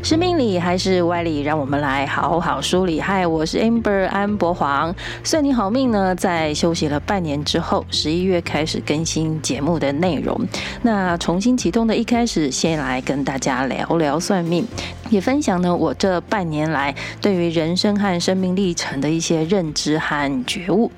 是命理还是歪理？让我们来好好梳理。嗨，我是 Amber 安博黄。算你好命呢，在休息了半年之后，十一月开始更新节目的内容。那重新启动的一开始，先来跟大家聊聊算命，也分享呢我这半年来对于人生和生命历程的一些认知和觉悟。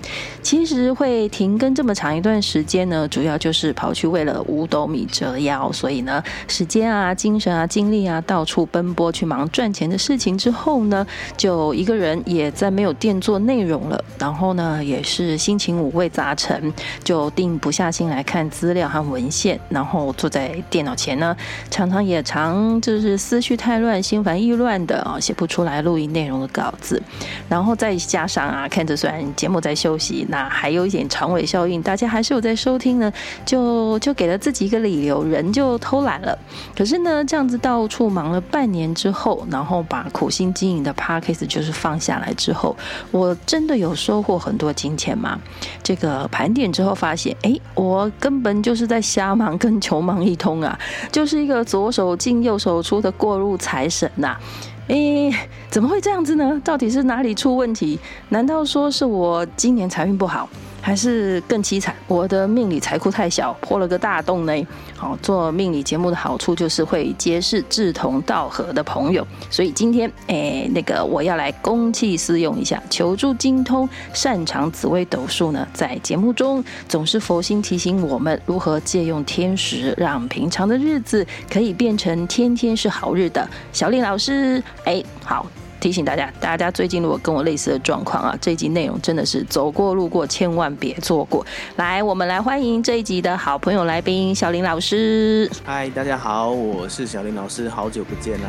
其实会停更这么长一段时间呢，主要就是跑去为了五斗米折腰，所以呢，时间啊、精神啊、精力啊，到处奔。波去忙赚钱的事情之后呢，就一个人也在没有店做内容了。然后呢，也是心情五味杂陈，就定不下心来看资料和文献。然后坐在电脑前呢，常常也常就是思绪太乱、心烦意乱的啊，写不出来录音内容的稿子。然后再加上啊，看着虽然节目在休息，那还有一点长尾效应，大家还是有在收听呢，就就给了自己一个理由，人就偷懒了。可是呢，这样子到处忙了半年。之后，然后把苦心经营的 Podcast 就是放下来之后，我真的有收获很多金钱吗？这个盘点之后发现，哎，我根本就是在瞎忙跟穷忙一通啊，就是一个左手进右手出的过路财神呐、啊！哎，怎么会这样子呢？到底是哪里出问题？难道说是我今年财运不好？还是更凄惨，我的命理财库太小，破了个大洞呢。好，做命理节目的好处就是会结识志同道合的朋友，所以今天，哎，那个我要来公器私用一下，求助精通、擅长紫微斗数呢，在节目中总是佛心提醒我们如何借用天时，让平常的日子可以变成天天是好日的。小丽老师，哎，好。提醒大家，大家最近如果跟我类似的状况啊，这一集内容真的是走过路过，千万别错过。来，我们来欢迎这一集的好朋友来宾小林老师。嗨，大家好，我是小林老师，好久不见啦！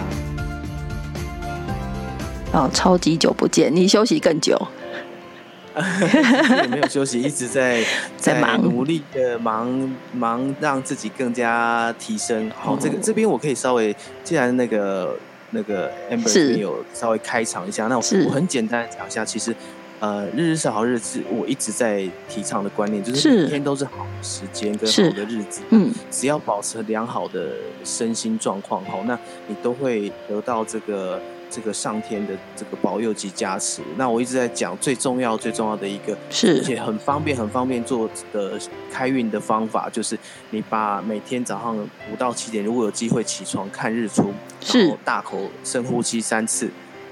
哦，超级久不见，你休息更久？也没有休息，一直在 在忙，努力的忙忙，让自己更加提升。好，这个这边我可以稍微，既然那个。那个 Amber 有稍微开场一下，那我我很简单讲一下，其实，呃，日日是好日子，我一直在提倡的观念就是每天都是好的时间跟好的日子，嗯，只要保持良好的身心状况，好，那你都会得到这个。这个上天的这个保佑及加持，那我一直在讲最重要最重要的一个，是而且很方便很方便做的开运的方法，就是你把每天早上五到七点，如果有机会起床看日出，然后大口深呼吸三次，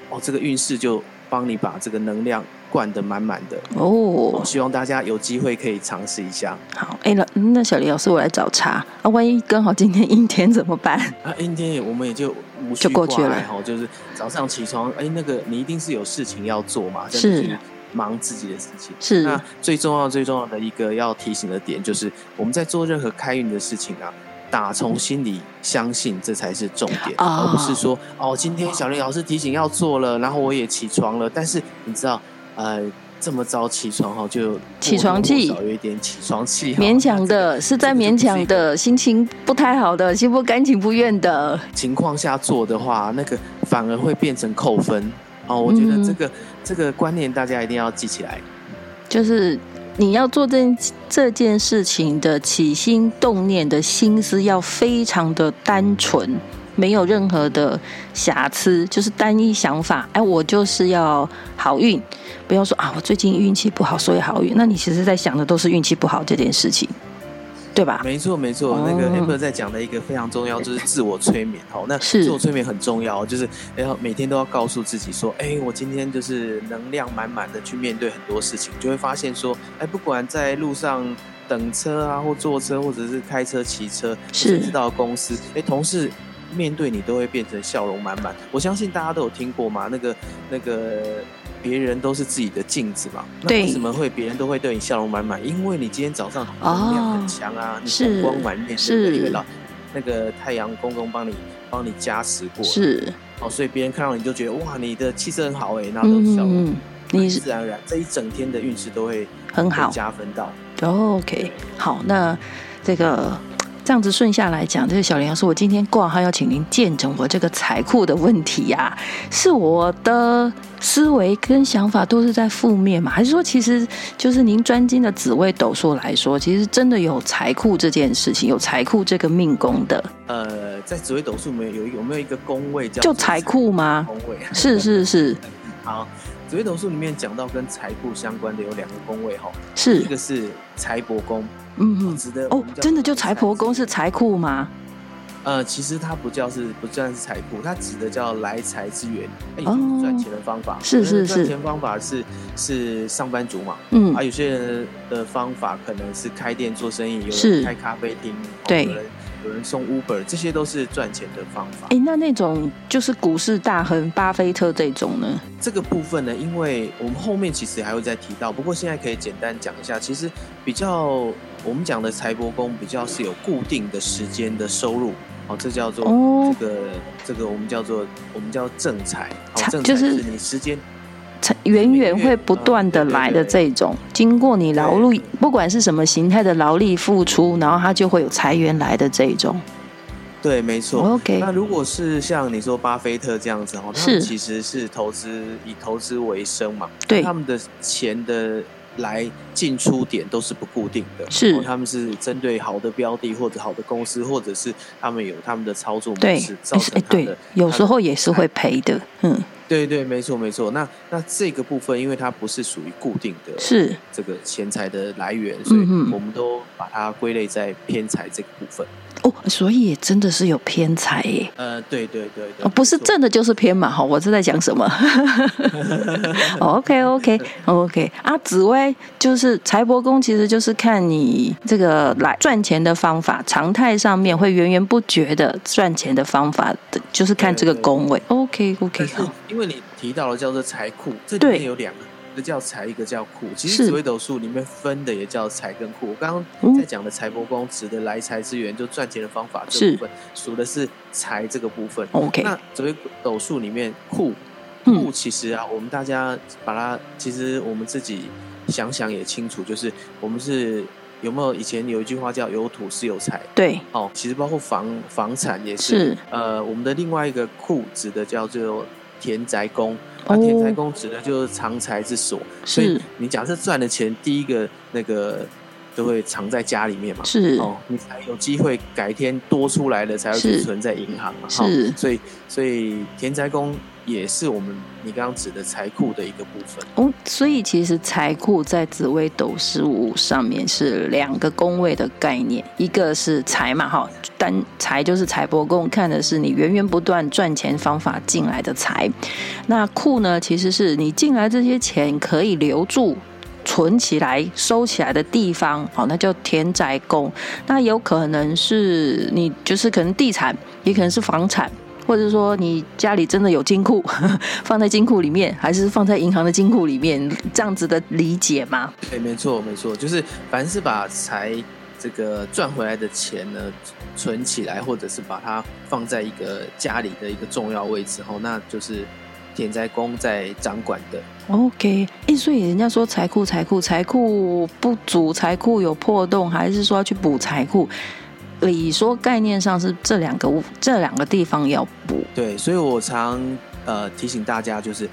哦，这个运势就帮你把这个能量。灌的满满的哦，希望大家有机会可以尝试一下。好，哎、欸，那那小林老师，我来找茬啊，万一刚好今天阴天怎么办？啊，阴天我们也就无需挂碍哈，就是早上起床，哎、欸，那个你一定是有事情要做嘛，是忙自己的事情。是，那最重要最重要的一个要提醒的点，就是我们在做任何开运的事情啊，打从心里相信这才是重点，哦、而不是说哦，今天小林老师提醒要做了，然后我也起床了，但是你知道。呃，这么早起床哈，就起床气，有一点起床气，勉强的，是在勉强的，心情不太好的，心不甘情不愿的。情况下做的话，那个反而会变成扣分。哦。我觉得这个、嗯、这个观念大家一定要记起来，就是你要做这这件事情的起心动念的心思要非常的单纯。没有任何的瑕疵，就是单一想法。哎，我就是要好运，不要说啊，我最近运气不好，所以好运。那你其实在想的都是运气不好这件事情，对吧？没错，没错。哦、那个 Amber 在讲的一个非常重要，就是自我催眠。好，那自我催眠很重要，就是要每天都要告诉自己说，哎，我今天就是能量满满的去面对很多事情，就会发现说，哎，不管在路上等车啊，或坐车，或者是开车、骑车，甚至到公司，哎，同事。面对你都会变成笑容满满。我相信大家都有听过嘛，那个那个别人都是自己的镜子嘛。对。那为什么会别人都会对你笑容满满？因为你今天早上能量很强啊，哦、你红光满面，是因为老那个太阳公公帮你帮你加持过。是。哦，所以别人看到你就觉得哇，你的气色很好哎，那都笑容。嗯，你自然而然这一整天的运势都会很好加分到。OK，好，那这个。这样子顺下来讲，这个小林老师，我今天挂号要请您见证我这个财库的问题呀、啊，是我的思维跟想法都是在负面嘛？还是说，其实就是您专精的紫微斗数来说，其实真的有财库这件事情，有财库这个命宫的？呃，在紫微斗数没有有没有一个宫位叫就财库吗？宫位 是是是。好，紫微斗数里面讲到跟财库相关的有两个宫位哈，是一个是财帛宫。嗯嗯，值得哦，真的就财帛宫是财库吗？呃，其实它不叫是不算是财库，它指的叫来财之源，哎，赚钱的方法。是是是，赚钱方法是是上班族嘛？嗯，啊，有些人的方法可能是开店做生意，有人开咖啡厅，对，有人有人送 Uber，这些都是赚钱的方法。哎，那那种就是股市大亨巴菲特这种呢？这个部分呢，因为我们后面其实还会再提到，不过现在可以简单讲一下，其实比较。我们讲的财帛宫比较是有固定的时间的收入，哦，这叫做这个、哦、这个我们叫做我们叫正财，正财就是你时间源源会不断的来的这种，经过你劳力，不管是什么形态的劳力付出，然后它就会有财源来的这种。对，没错。OK，那如果是像你说巴菲特这样子哦，他们其实是投资以投资为生嘛，对，他们的钱的。来进出点都是不固定的，是他们是针对好的标的或者好的公司，或者是他们有他们的操作模式，造成他的，对，有时候也是会赔的，嗯，对对，没错没错。那那这个部分，因为它不是属于固定的，是这个钱财的来源，所以我们都把它归类在偏财这个部分。哦，所以也真的是有偏财耶。呃，对对对对，哦，不是正的，就是偏嘛。哈，我是在讲什么？OK OK OK 啊，紫薇就是财帛宫，其实就是看你这个来赚钱的方法，常态上面会源源不绝的赚钱的方法的，就是看这个宫位。OK OK，好，因为你提到了叫做财库，这里面有两个。一个叫财，一个叫库。其实紫微斗数里面分的也叫财跟库。我刚刚在讲的财帛宫指的来财之源，就赚钱的方法这部分，数的是财这个部分。OK，那紫微斗数里面库库其实啊，我们大家把它，其实我们自己想想也清楚，就是我们是有没有以前有一句话叫有土是有财。对，哦，其实包括房房产也是。是呃，我们的另外一个库指的叫做田宅宫。啊，田宅宫指的就是藏财之所，所以你假设赚的钱，第一个那个都会藏在家里面嘛，是。哦，你才有机会改天多出来的才会存在银行嘛，是，所以所以田财宫。也是我们你刚刚指的财库的一个部分。哦，所以其实财库在紫微斗十五上面是两个宫位的概念，一个是财嘛，哈，单财就是财帛宫，看的是你源源不断赚钱方法进来的财，那库呢，其实是你进来这些钱可以留住、存起来、收起来的地方，好，那叫田宅宫，那有可能是你就是可能地产，也可能是房产。或者说你家里真的有金库，放在金库里面，还是放在银行的金库里面，这样子的理解吗？对，没错，没错，就是凡是把财这个赚回来的钱呢存起来，或者是把它放在一个家里的一个重要位置，后那就是田宅宫在掌管的。OK，哎，所以人家说财库，财库，财库不足，财库有破洞，还是说要去补财库？你说概念上是这两个这两个地方要补，对，所以我常呃提醒大家，就是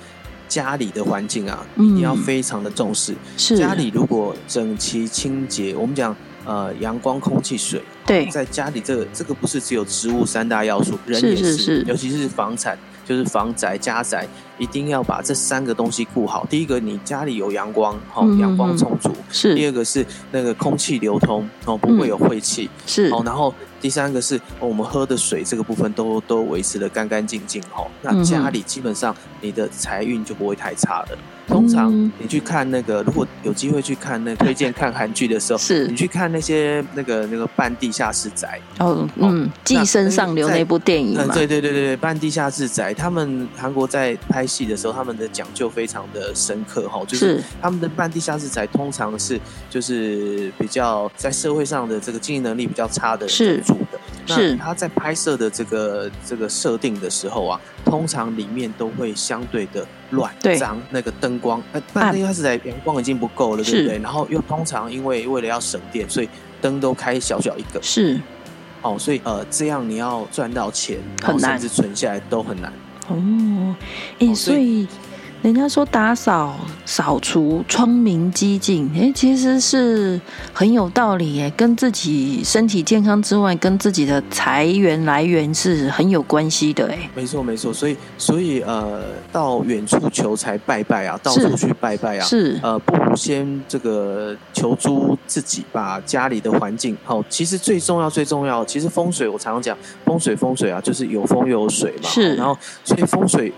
家里的环境啊，一定要非常的重视。是家里如果整齐清洁，我们讲呃阳光、空气、水，对，在家里这个这个不是只有植物三大要素，人也是，是是是，尤其是房产。就是房宅、家宅，一定要把这三个东西顾好。第一个，你家里有阳光，哦，阳光充足；是。第二个是那个空气流通，哦，不会有晦气；是。哦，然后第三个是我们喝的水这个部分都都维持的干干净净。哦，那家里基本上你的财运就不会太差了。通常你去看那个，如果有机会去看那 推荐看韩剧的时候，是。你去看那些那个那个半地下室宅哦，嗯，寄生上流那部电影嘛，对对对对对，半地下室宅，他们韩国在拍戏的时候，他们的讲究非常的深刻哈，就是他们的半地下室宅通常是就是比较在社会上的这个经营能力比较差的人住的，那他在拍摄的这个这个设定的时候啊，通常里面都会相对的。乱脏，那个灯光，那那应该是在阳光已经不够了，对不对？然后又通常因为为了要省电，所以灯都开小小一个。是，哦，所以呃，这样你要赚到钱，很难，甚至存下来都很难。哦，哎、欸，所以。人家说打扫、扫除、窗明几净，哎，其实是很有道理耶，跟自己身体健康之外，跟自己的财源来源是很有关系的，哎。没错，没错，所以，所以，呃，到远处求财拜拜啊，到处去拜拜啊，是，呃，不如先这个求助自己，把家里的环境好。其实最重要，最重要，其实风水我常常讲，风水，风水啊，就是有风又有水嘛。是，然后，所以风水。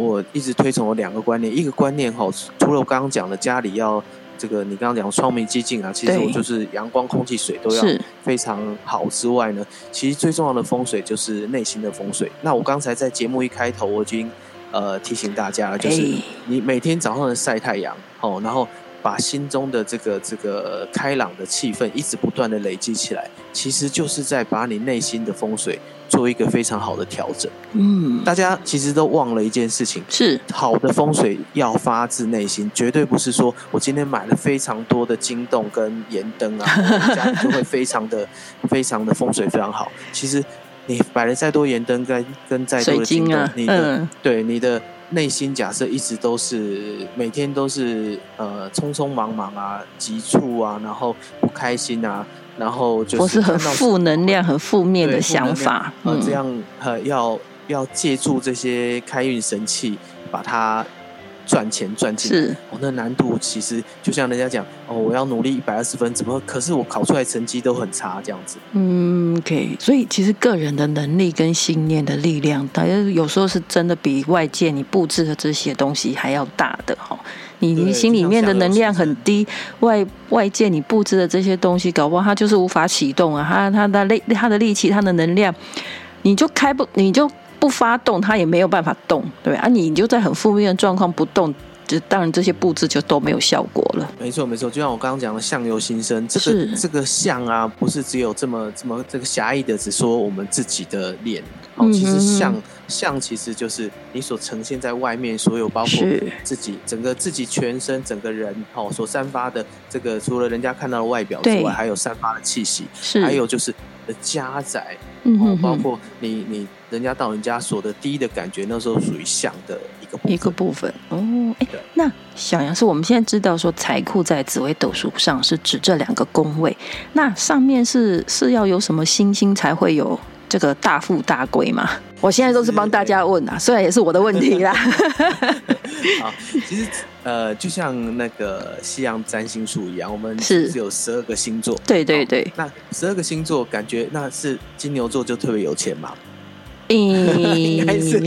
我一直推崇有两个观念，一个观念哈，除了我刚刚讲的家里要这个，你刚刚讲窗明几净啊，其实我就是阳光、空气、水都要非常好之外呢，其实最重要的风水就是内心的风水。那我刚才在节目一开头我已经呃提醒大家了，就是你每天早上的晒太阳哦，然后把心中的这个这个开朗的气氛一直不断的累积起来，其实就是在把你内心的风水。做一个非常好的调整。嗯，大家其实都忘了一件事情，是好的风水要发自内心，绝对不是说我今天买了非常多的金洞跟盐灯啊，家里就会非常的、非常的风水非常好。其实你摆了再多盐灯跟跟再多的金洞，啊、你的、嗯、对你的内心假设一直都是每天都是呃匆匆忙忙啊、急促啊，然后不开心啊。然后就是，我是很负能量、很负面的想法。呃，这样呃，要要借助这些开运神器，把它赚钱赚进。是，哦，那难度其实就像人家讲，哦，我要努力一百二十分，怎么可是我考出来成绩都很差这样子？嗯，OK。所以其实个人的能力跟信念的力量，大家有时候是真的比外界你布置的这些东西还要大的哈。你你心里面的能量很低，外外界你布置的这些东西，搞不好它就是无法启动啊，它它的力它的力气它的能量，你就开不你就不发动，它也没有办法动，对啊，你就在很负面的状况不动。就当然这些布置就都没有效果了。没错没错，就像我刚刚讲的，相由心生，这个这个相啊，不是只有这么这么这个狭义的，只说我们自己的脸。哦，其实相相其实就是你所呈现在外面所有，包括自己整个自己全身整个人哦所散发的这个，除了人家看到的外表之外，还有散发的气息，是还有就是的家宅，哦，包括你你人家到人家所的第一的感觉，那时候属于相的。一个部分哦，哎，那小杨是我们现在知道说财库在紫微斗数上是指这两个宫位，那上面是是要有什么星星才会有这个大富大贵吗？我现在都是帮大家问啊，虽然也是我的问题啦。好，其实呃，就像那个西洋占星术一样，我们是有十二个星座，对对对，那十二个星座感觉那是金牛座就特别有钱嘛。应该是。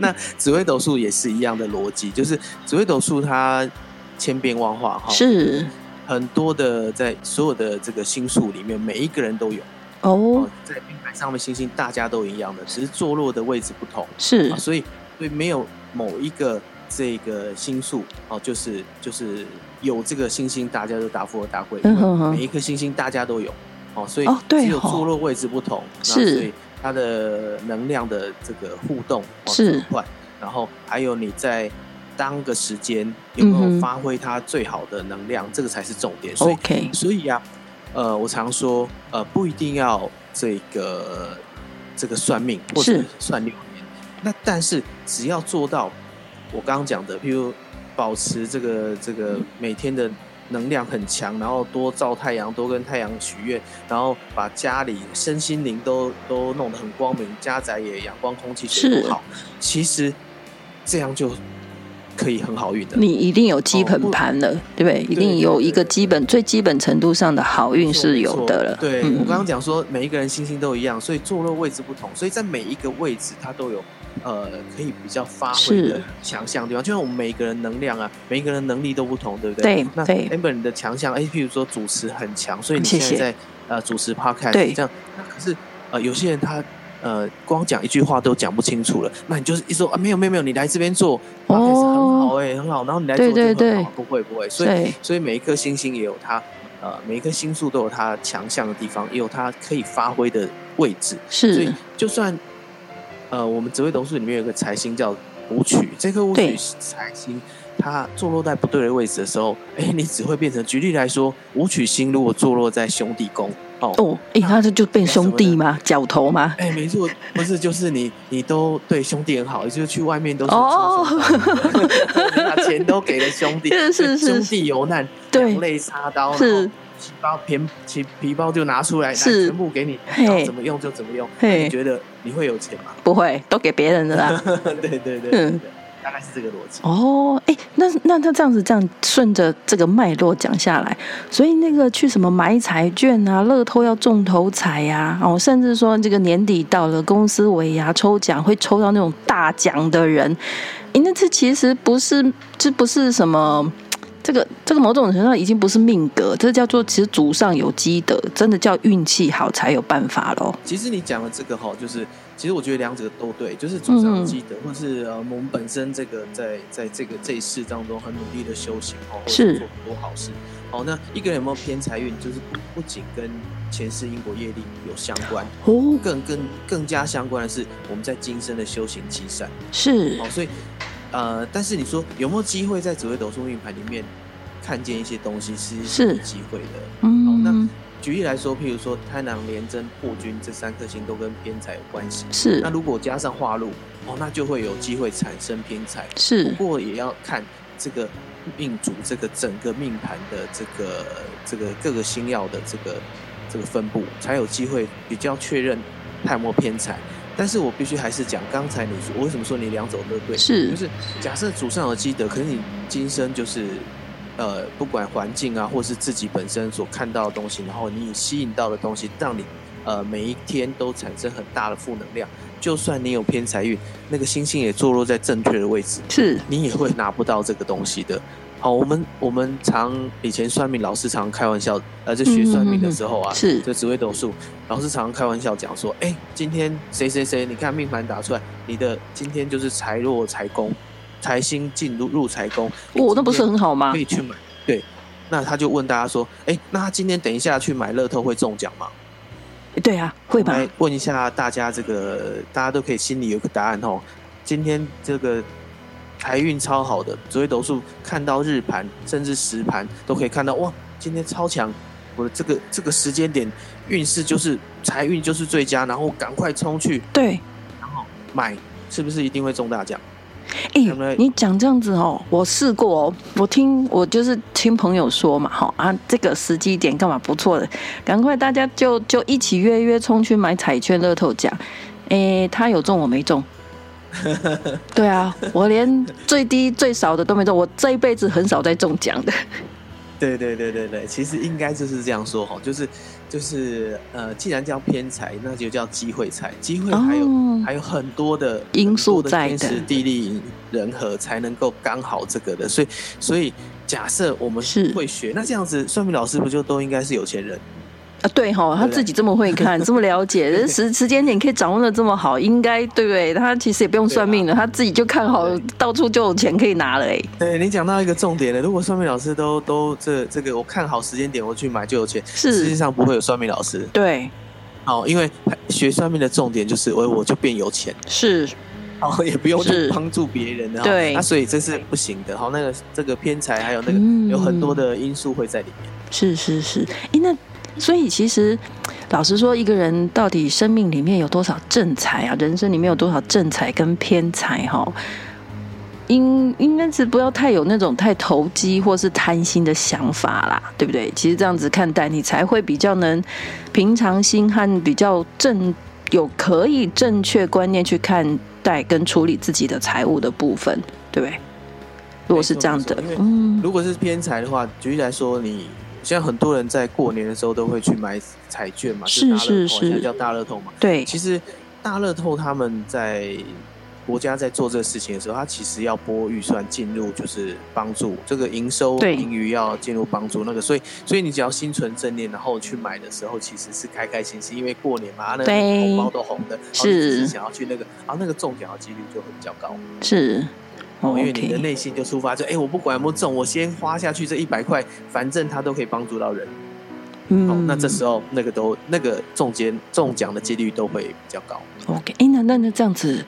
那紫微斗数也是一样的逻辑，就是紫微斗数它千变万化哈，是。很多的在所有的这个星数里面，每一个人都有。哦，在平台上面星星大家都一样的，只是坐落的位置不同，是，所以所以没有某一个这个星数哦，就是就是有这个星星，大家都大富或大贵，嗯，每一颗星星大家都有。哦，所以只有坐落位置不同，是。它的能量的这个互动是快，然后还有你在当个时间有没有发挥它最好的能量，嗯、这个才是重点。所以.所以呀、啊，呃，我常说，呃，不一定要这个这个算命或者算六年，那但是只要做到我刚刚讲的，譬如保持这个这个每天的。能量很强，然后多照太阳，多跟太阳许愿，然后把家里身心灵都都弄得很光明，家宅也阳光空气水不好。其实这样就可以很好运的。你一定有基本盘了，哦、对不对？一定有一个基本最基本程度上的好运是有的了。对、嗯、我刚刚讲说，每一个人星星都一样，所以坐落位置不同，所以在每一个位置它都有。呃，可以比较发挥的强项地方，就像我们每一个人能量啊，每一个人能力都不同，对不对？对。那 Amber 你的强项，哎，譬如说主持很强，所以你现在在呃主持 Podcast，对，这样。那可是呃有些人他呃光讲一句话都讲不清楚了，那你就是一说啊没有没有没有，你来这边做 Podcast 很好哎、欸、很好，然后你来做就很好，对对对不会不会，所以所以每一颗星星也有它呃每一颗星数都有它强项的地方，也有它可以发挥的位置，是，所以就算。呃，我们紫微斗数里面有个财星叫武曲，这颗武曲财星，它坐落在不对的位置的时候，哎，你只会变成。举例来说，武曲星如果坐落在兄弟宫，哦哦，哎，那这就变兄弟吗？角头吗？哎，没错，不是，就是你，你都对兄弟很好，就是去外面都是哦，把钱都给了兄弟，是是是，兄弟有难，两肋插刀，是皮包皮皮皮包就拿出来，是全部给你，怎么用就怎么用。你觉得你会有钱吗？不会，都给别人的啦。对对对，嗯。大概是这个逻辑哦，哎，那那他这样子这样顺着这个脉络讲下来，所以那个去什么买彩券啊，乐透要中头彩呀，哦，甚至说这个年底到了，公司尾牙抽奖会抽到那种大奖的人，哎，那这其实不是，这不是什么，这个这个某种程度上已经不是命格，这叫做其实祖上有积德，真的叫运气好才有办法喽。其实你讲的这个哈，就是。其实我觉得两者都对，就是祖上积德，嗯、或是呃我们本身这个在在这个这一世当中很努力的修行哦，是做很多好事。好，那一个人有没有偏财运，就是不不仅跟前世因果业力有相关，哦，更更更加相关的是我们在今生的修行积善。是，好，所以呃，但是你说有没有机会在紫微斗数命盘里面看见一些东西，其实是有机会的。嗯，好，那。举例来说，譬如说贪狼、廉贞、破军这三颗星都跟偏财有关系。是。那如果加上化禄，哦，那就会有机会产生偏财。是。不过也要看这个命主这个整个命盘的这个这个各个星耀的这个这个分布，才有机会比较确认他有没有偏财。但是我必须还是讲，刚才你说，我为什么说你两种都对？是。就是假设祖上有积德，可是你今生就是。呃，不管环境啊，或是自己本身所看到的东西，然后你吸引到的东西，让你呃每一天都产生很大的负能量。就算你有偏财运，那个星星也坐落在正确的位置，是你也会拿不到这个东西的。好，我们我们常以前算命老师常开玩笑，呃，在学算命的时候啊，是就紫微斗数，老师常开玩笑讲说，哎，今天谁谁谁，你看命盘打出来，你的今天就是财弱财宫。财星进入入财宫，哦，那不是很好吗？可以去买，对。那他就问大家说：“哎、欸，那他今天等一下去买乐透会中奖吗？”对啊，会吧。来问一下大家，这个大家都可以心里有个答案哦。今天这个财运超好的，紫微斗数看到日盘甚至时盘都可以看到，哇，今天超强！我的这个这个时间点运势就是财运就是最佳，然后赶快冲去，对，然后买，是不是一定会中大奖？哎、欸，你讲这样子哦，我试过哦，我听我就是听朋友说嘛，哈啊，这个时机点干嘛不错的，赶快大家就就一起约约冲去买彩券乐透奖，哎、欸，他有中我没中，对啊，我连最低最少的都没中，我这一辈子很少在中奖的。对对对对对，其实应该就是这样说哈，就是就是呃，既然叫偏财，那就叫机会财。机会还有、哦、还有很多的因素在的，天时地利人和才能够刚好这个的。所以所以假设我们是会学，那这样子算命老师不就都应该是有钱人？啊，对哈，他自己这么会看，这么了解，时时间点可以掌握的这么好，应该对不对？他其实也不用算命的，他自己就看好，到处就有钱可以拿了哎。对，你讲到一个重点了，如果算命老师都都这这个，我看好时间点我去买就有钱，是实际上不会有算命老师。对，好，因为学算命的重点就是我我就变有钱，是，好也不用去帮助别人的，对，那所以这是不行的。好，那个这个偏财还有那个有很多的因素会在里面。是是是，哎那。所以其实，老实说，一个人到底生命里面有多少正财啊？人生里面有多少正财跟偏财？哈，应应该是不要太有那种太投机或是贪心的想法啦，对不对？其实这样子看待，你才会比较能平常心和比较正有可以正确观念去看待跟处理自己的财务的部分，对不对？如果是这样的，嗯，如果是偏财的话，举例来说，你。现在很多人在过年的时候都会去买彩券嘛，是是是，现在叫大乐透嘛。对，其实大乐透他们在国家在做这个事情的时候，他其实要拨预算进入，就是帮助这个营收盈余要进入帮助那个，所以所以你只要心存正念，然后去买的时候，其实是开开心心，因为过年嘛，那个红包都红的，是想要去那个，然后那个中奖的几率就会比较高。是。哦，因为你的内心就出发，就哎，我不管有没有中，我先花下去这一百块，反正它都可以帮助到人。嗯，哦，那这时候那个都那个中奖中奖的几率都会比较高。OK，哎，那那那这样子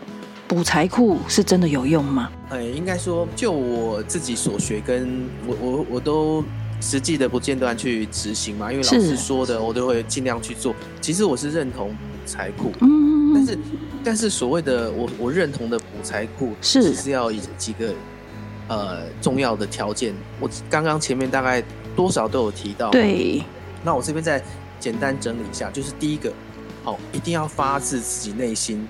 补财库是真的有用吗？哎，应该说，就我自己所学，跟我我我都实际的不间断去执行嘛，因为老师说的我都会尽量去做。其实我是认同补财库，嗯，但是但是所谓的我我认同的补财库是。是要以几个呃重要的条件，我刚刚前面大概多少都有提到，对。那我这边再简单整理一下，就是第一个，好，一定要发自自己内心，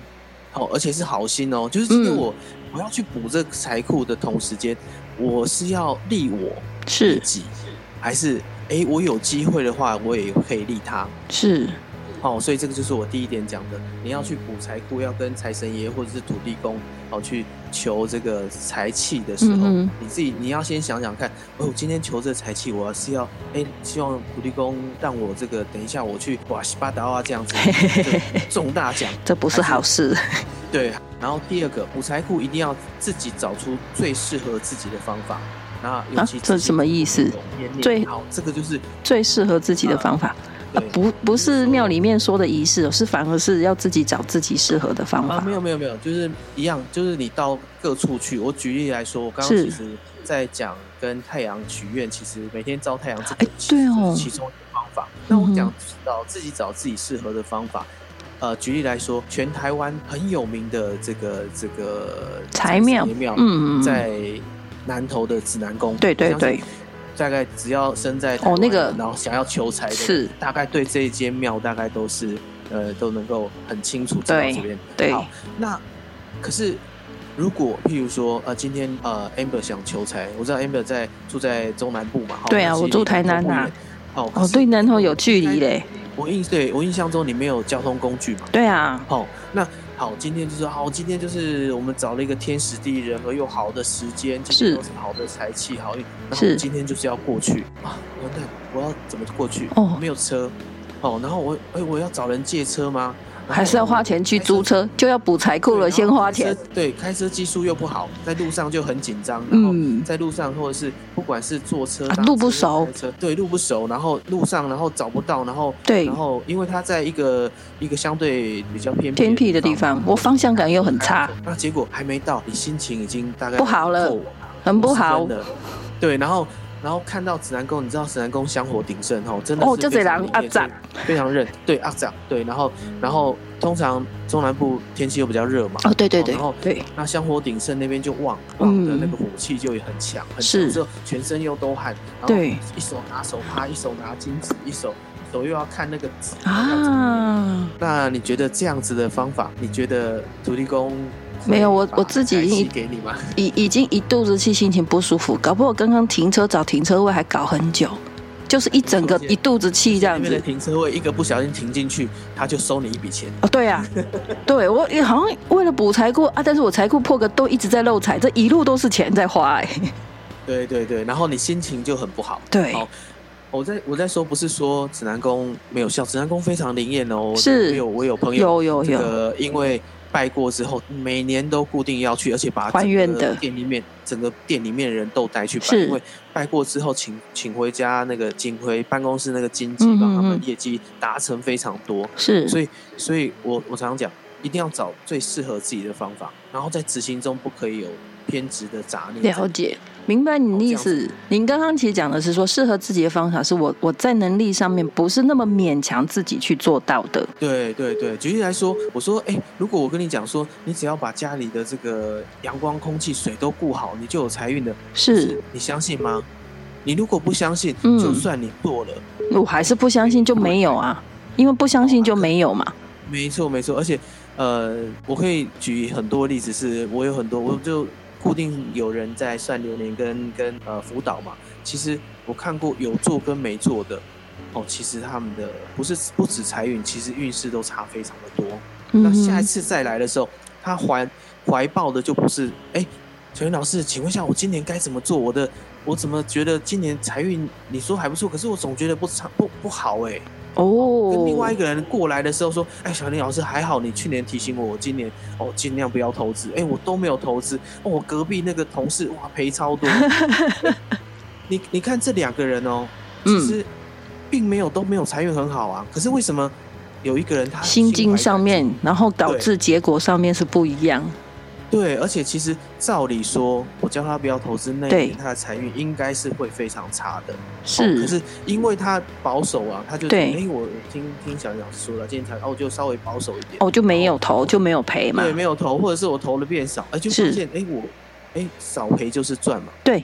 好，而且是好心哦，就是今天我、嗯、我要去补这个财库的同时间，我是要利我是。自己。还是哎、欸，我有机会的话，我也可以利他。是，哦，所以这个就是我第一点讲的。你要去补财库，要跟财神爷或者是土地公哦去求这个财气的时候，嗯、你自己你要先想想看，哦，今天求这财气，我是要哎、欸，希望土地公让我这个等一下我去哇西巴达啊这样子中大奖，这不是好事。对，然后第二个补财库一定要自己找出最适合自己的方法。那啊，这什么意思？最好这个就是最适合自己的方法，啊、不不是庙里面说的仪式，是反而是要自己找自己适合的方法。啊，没有没有没有，就是一样，就是你到各处去。我举例来说，我刚刚其实在讲跟太阳许愿，其实每天招太阳这个，对哦，其中一个方法。那我讲找自己找自己适合的方法。呃，举例来说，全台湾很有名的这个这个财庙庙，嗯，在。南投的指南宫，对对对，大概只要生在哦那个，然后想要求财的，是。大概对这一间庙大概都是呃都能够很清楚知道这边。对，好，那可是如果譬如说呃今天呃 Amber 想求财，我知道 Amber 在住在中南部嘛，对啊，我住台南啊，哦哦对南投有距离嘞，我印对我印象中你没有交通工具嘛，对啊，好那。好，今天就是好，今天就是我们找了一个天时地利人和又好的时间，今天都是好的财气好运，然后今天就是要过去。啊，完蛋，我要怎么过去？哦，没有车，哦，然后我哎，我要找人借车吗？还是要花钱去租车，就要补财库了，先花钱。对，开车技术又不好，在路上就很紧张。然后在路上或者是不管是坐车，路不熟，对，路不熟，然后路上然后找不到，然后对，然后因为他在一个一个相对比较偏偏僻的地方，我方向感又很差。那结果还没到，你心情已经大概不好了，很不好。对，然后。然后看到指南宫，你知道指南宫香火鼎盛哦，真的哦，就这两阿长非常热，对阿长对，然后然后通常中南部天气又比较热嘛，哦对对对，然后对。那香火鼎盛那边就旺旺的那个火气就也很强，很强之后全身又都汗，对，一手拿手帕，一手拿金纸，一手手又要看那个纸。啊，那你觉得这样子的方法，你觉得土地公？没有，我我自己已已已经一肚子气，心情不舒服，搞不好刚刚停车找停车位还搞很久，就是一整个一肚子气这样子。停车位一个不小心停进去，他就收你一笔钱。哦，对啊，对我也好像为了补财库啊，但是我财库破个都一直在漏财，这一路都是钱在花哎。对对对，然后你心情就很不好。对，好，我在我在说不是说指南宫没有效，指南宫非常灵验哦。是，我有我有朋友有有有，因为。拜过之后，每年都固定要去，而且把整个店里面整个店里面的人都带去拜，因为拜过之后请请回家那个请回办公室那个经济，帮他们业绩达成非常多。是，所以所以我我常常讲，一定要找最适合自己的方法，然后在执行中不可以有偏执的杂念。了解。明白你的意思。您刚刚其实讲的是说，适合自己的方法是我我在能力上面不是那么勉强自己去做到的。对对对，举例来说，我说，哎，如果我跟你讲说，你只要把家里的这个阳光、空气、水都顾好，你就有财运的。是，你相信吗？你如果不相信，嗯、就算你做了，我还是不相信就没有啊，因为不相信就没有嘛。没错没错，而且呃，我可以举很多例子，是我有很多，我就。固定有人在算流年跟跟呃辅导嘛，其实我看过有做跟没做的，哦，其实他们的不是不止财运，其实运势都差非常的多。嗯、那下一次再来的时候，他怀怀抱的就不是哎，陈云老师，请问一下我今年该怎么做？我的我怎么觉得今年财运你说还不错，可是我总觉得不差不不好哎。哦，跟另外一个人过来的时候说：“哎，小林老师还好，你去年提醒我，我今年哦尽量不要投资。哎，我都没有投资。哦，我隔壁那个同事哇赔超多。你你看这两个人哦，其实并没有都没有财运很好啊。可是为什么有一个人他心境上面，然后导致结果上面是不一样？对，而且其实照理说，我叫他不要投资那一年，他的财运应该是会非常差的。是、哦，可是因为他保守啊，他就说，哎，我听听小杨说了，今天才哦，我就稍微保守一点，哦，就没有投，就没有赔嘛。对，没有投，或者是我投的变少，哎，就发现哎，我哎少赔就是赚嘛。对。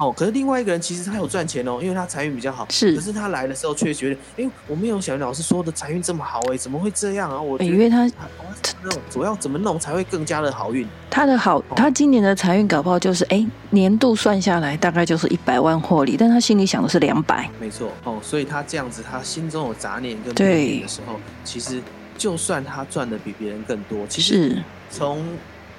哦，可是另外一个人其实他有赚钱哦，因为他财运比较好。是，可是他来的时候却觉得，哎，我没有小林老师说的财运这么好，哎，怎么会这样啊？我因为他那种主要怎么弄才会更加的好运？他的好，他今年的财运搞不好就是，哎，年度算下来大概就是一百万获利，但他心里想的是两百。没错，哦，所以他这样子，他心中有杂念跟怨念的时候，其实就算他赚的比别人更多，其实从。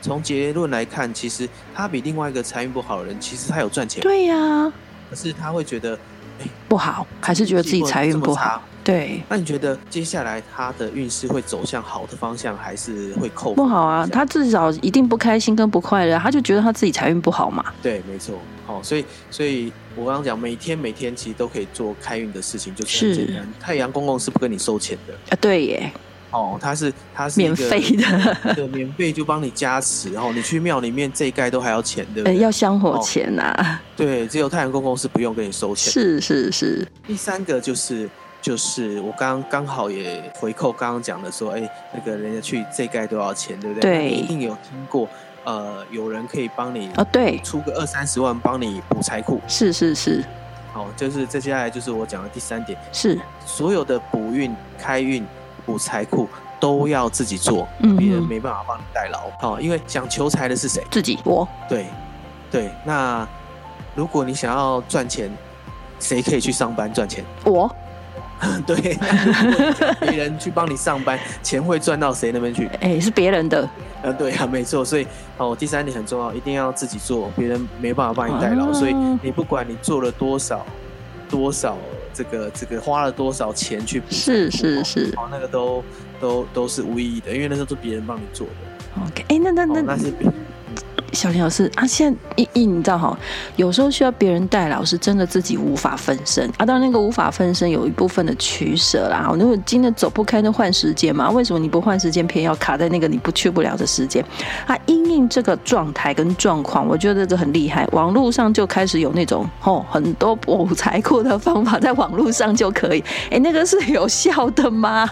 从结论来看，其实他比另外一个财运不好的人，其实他有赚钱。对呀、啊，可是他会觉得，哎，不好，还是觉得自己财运不好。对，那你觉得接下来他的运势会走向好的方向，还是会扣？不好啊，他至少一定不开心跟不快乐，他就觉得他自己财运不好嘛。对，没错。好、哦，所以，所以我刚刚讲，每天每天其实都可以做开运的事情，就是很简单。太阳公公是不跟你收钱的啊？对耶。哦，他是他是免费的，对，免费就帮你加持，然后你去庙里面这一盖都还要钱，对不对？要香火钱呐、啊。对，只有太阳公公是不用跟你收钱。是是是。第三个就是就是我刚刚好也回扣刚刚讲的说，哎，那个人家去这一盖都要钱，对不对？对。一定有听过，呃，有人可以帮你哦，对，出个二三十万帮你补财库。是是是。好，就是接下来就是我讲的第三点，是所有的补运开运。补财库都要自己做，别人没办法帮你代劳。好、嗯，因为想求财的是谁？自己我。对，对。那如果你想要赚钱，谁可以去上班赚钱？我。对。别人去帮你上班，钱会赚到谁那边去？哎、欸，是别人的。呃，对啊，没错。所以，哦，第三点很重要，一定要自己做，别人没办法帮你代劳、啊。所以，你不管你做了多少，多少。这个这个花了多少钱去补？是是是，哦，那个都都都是无意义的，因为那时候是别人帮你做的。OK，哎，那那那、哦、那是。小林老师啊，现在一一你知道哈，有时候需要别人代劳，是真的自己无法分身啊。当然，那个无法分身有一部分的取舍啦。我如果今天走不开，那换时间嘛？为什么你不换时间，偏要卡在那个你不去不了的时间？啊，因应这个状态跟状况，我觉得这很厉害。网络上就开始有那种哦，很多补财库的方法，在网络上就可以。哎，那个是有效的吗？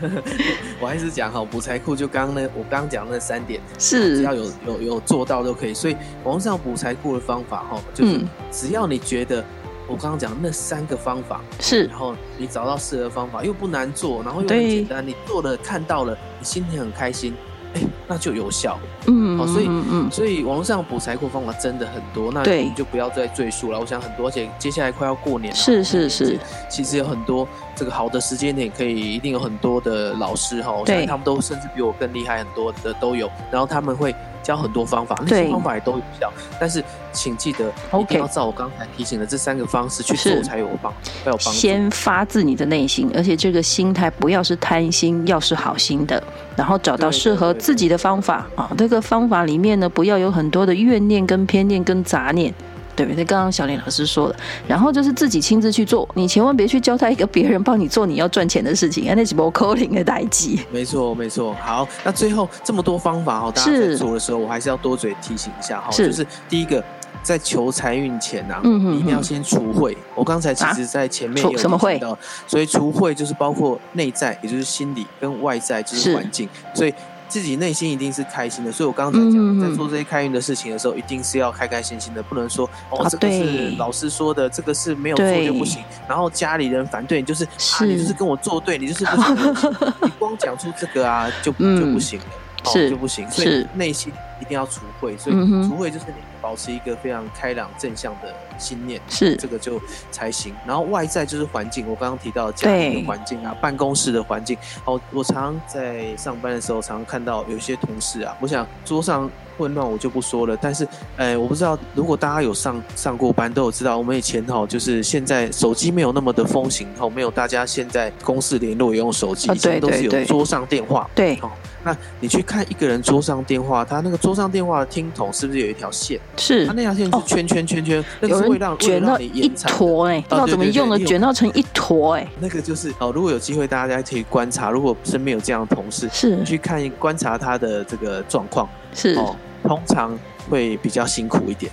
我还是讲哈，补财库就刚刚那我刚刚讲那三点，是只要有有有做到都可以。所以网上补财库的方法哈，就是只要你觉得我刚刚讲那三个方法是，然后你找到适合方法又不难做，然后又很简单，你做了看到了，你心里很开心。哎，那就有效。嗯，好，所以嗯，所以网络上补财库方法真的很多，那我们就不要再赘述了。我想很多，而且接下来快要过年了，是是是，其实有很多这个好的时间点，可以一定有很多的老师哈，我他们都甚至比我更厉害很多的都有，然后他们会教很多方法，那些方法也都有效。但是请记得一定要照我刚才提醒的这三个方式去做才有帮，才有帮助。先发自你的内心，而且这个心态不要是贪心，要是好心的，然后找到适合自己的方法啊。这个方法里面呢，不要有很多的怨念、跟偏念、跟杂念，对不对？刚刚小林老师说的，然后就是自己亲自去做，你千万别去交代一个别人帮你做你要赚钱的事情，那是不可能的代际。没错，没错。好，那最后这么多方法哈，大家在做的时候，我还是要多嘴提醒一下哈，就是第一个。在求财运前呐、啊嗯，你一定要先除秽。我刚才其实，在前面有提到，啊、所以除秽就是包括内在，也就是心理跟外在，就是环境。所以自己内心一定是开心的。所以我刚才讲，在做这些开运的事情的时候，一定是要开开心心的，不能说哦，这个是老师说的，这个是没有做就不行。然后家里人反对你，就是啊，你就是跟我作对，你就是不行。你光讲出这个啊，就就不行了，哦，就不行。所以内心一定要除秽。所以除秽就是你。保持一个非常开朗正向的心念，是这个就才行。然后外在就是环境，我刚刚提到家庭的环境啊，办公室的环境。哦，我常常在上班的时候，常常看到有些同事啊，我想桌上混乱我就不说了，但是，哎，我不知道如果大家有上上过班，都有知道，我们以前哈，就是现在手机没有那么的风行，哈，没有大家现在公司联络也用手机，以前都是有桌上电话，对，哦，那你去看一个人桌上电话，他那个桌桌上电话的听筒是不是有一条线？是，它那条线是圈圈圈圈，那个是会让卷到一坨哎，不知道怎么用的，卷到成一坨哎。那个就是哦，如果有机会，大家可以观察，如果身边有这样的同事，是。去看观察他的这个状况，是。哦，通常会比较辛苦一点。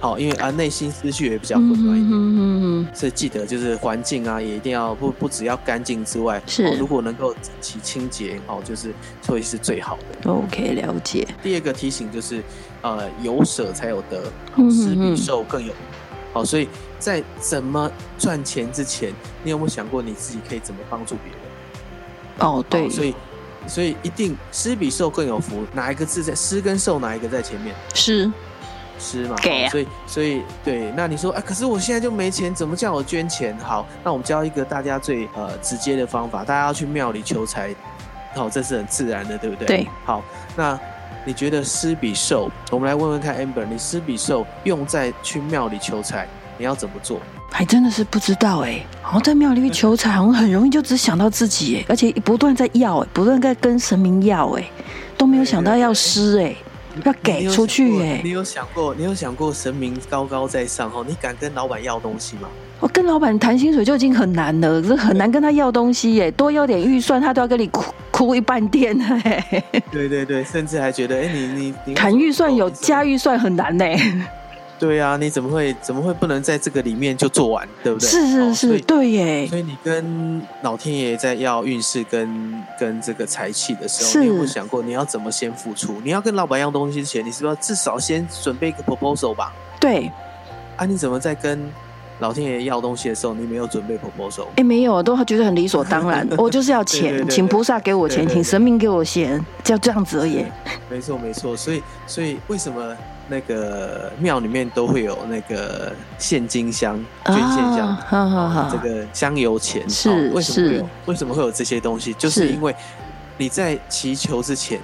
好，因为啊，内心思绪也比较混乱一点，嗯嗯嗯，所以记得就是环境啊，也一定要不不只要干净之外，是、哦、如果能够整齐清洁，哦，就是所以是最好的。OK，了解。第二个提醒就是，呃，有舍才有得，施比受更有。好、哦，所以在怎么赚钱之前，你有没有想过你自己可以怎么帮助别人？哦，对，所以所以一定施比受更有福，哪一个字在施跟受哪一个在前面？施。施嘛，给啊，所以所以对，那你说，哎，可是我现在就没钱，怎么叫我捐钱？好，那我们教一个大家最呃直接的方法，大家要去庙里求财，好，这是很自然的，对不对？对。好，那你觉得施比受，我们来问问看，Amber，你施比受用在去庙里求财，你要怎么做？还真的是不知道哎，好像在庙里面求财，好像很容易就只想到自己哎，而且不断在要哎，不断在跟神明要哎，都没有想到要施哎。要给出去耶！你有想过？你有想过神明高高在上哦？你敢跟老板要东西吗？我跟老板谈薪水就已经很难了，这很难跟他要东西耶。多要点预算，他都要跟你哭哭一半天哎。对对对，甚至还觉得哎，你你你谈预算有加预算很难呢。对啊，你怎么会怎么会不能在这个里面就做完，对不对？是是是，哦、对耶。所以你跟老天爷在要运势跟跟这个财气的时候，你有没有想过你要怎么先付出？你要跟老板要东西之前，你是不是要至少先准备一个 proposal 吧？对。啊，你怎么在跟老天爷要东西的时候，你没有准备 proposal？哎，没有，都觉得很理所当然。我就是要钱，对对对对，请菩萨给我钱，请神明给我钱，就这样子而已。没错没错，所以所以为什么？那个庙里面都会有那个现金箱、捐献箱，好好好，这个香油钱是为什么会有？为什么会有这些东西？就是因为你在祈求之前，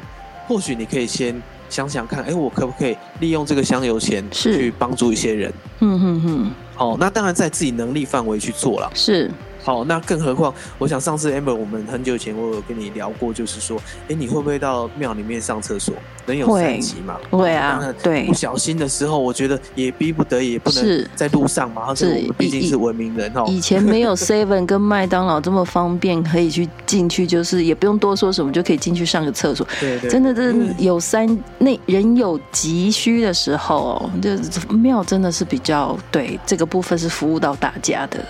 或许你可以先想想看，哎，我可不可以利用这个香油钱去帮助一些人？嗯嗯嗯。好，那当然在自己能力范围去做了。是。好，那更何况，我想上次 Amber 我们很久以前我有跟你聊过，就是说，哎，你会不会到庙里面上厕所？人有三急嘛，会啊，对，不小心的时候，我觉得也逼不得已，也不能在路上嘛，是，我们毕竟是文明人哦。以前没有 Seven 跟麦当劳这么方便，可以去进去，就是也不用多说什么，就可以进去上个厕所。对对，真的，真的有三那人有急需的时候，就庙真的是比较对这个部分是服务到大家的。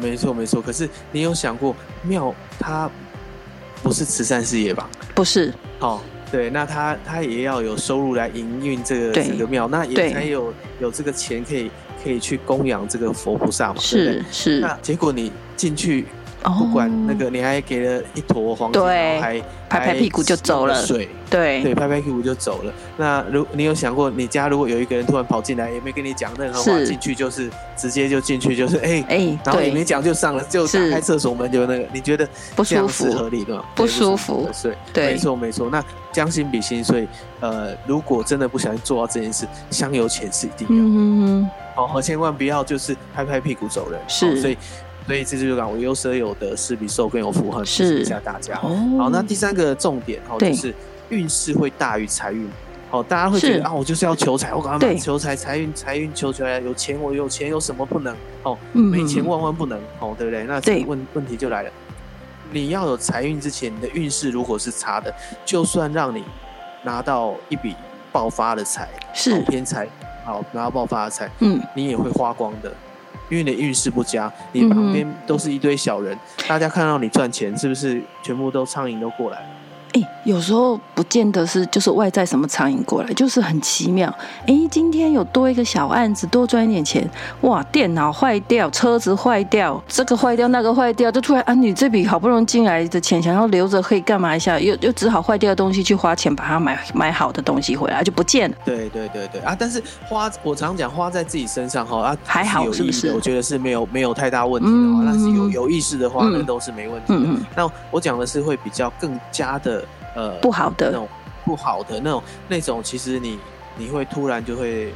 没错没错，可是你有想过庙它不是慈善事业吧？不是。哦，对，那他他也要有收入来营运这个这个庙，那也才有有这个钱可以可以去供养这个佛菩萨嘛？是对对是。那结果你进去。不管那个，你还给了一坨黄金，还拍拍屁股就走了。水，对对，拍拍屁股就走了。那如你有想过，你家如果有一个人突然跑进来，也没跟你讲任何话，进去就是直接就进去，就是哎哎，然后也没讲就上了，就打开厕所门就那个，你觉得不舒服？合理的不舒服。对，没错没错。那将心比心，所以呃，如果真的不小心做到这件事，香油钱是一定要。嗯嗯。哦，千万不要就是拍拍屁股走人。是，所以。所以这就讲，我有舍有得，施比受更有福，哈，提醒一下大家。好，那第三个重点哈，就是运势会大于财运。好，大家会觉得啊，我就是要求财，我赶快求财，财运财运求出来，有钱我有钱有什么不能？哦，没钱万万不能，哦，对不对？那问问题就来了，你要有财运之前，你的运势如果是差的，就算让你拿到一笔爆发的财，是偏财，好拿到爆发的财，嗯，你也会花光的。因为你的运势不佳，你旁边都是一堆小人，嗯、大家看到你赚钱，是不是全部都苍蝇都过来了？哎，有时候不见得是就是外在什么苍蝇过来，就是很奇妙。哎，今天有多一个小案子，多赚一点钱，哇！电脑坏掉，车子坏掉，这个坏掉，那个坏掉，就突然啊，你这笔好不容易进来的钱，想要留着可以干嘛一下，又又只好坏掉的东西去花钱把它买买好的东西回来，就不见了。对对对对啊！但是花，我常讲花在自己身上哈啊，还好是不是？我觉得是没有没有太大问题的话，那、嗯、是有有意识的话，那、嗯、都是没问题的。那我讲的是会比较更加的。呃，不好的那种，不好的那种，那种其实你你会突然就会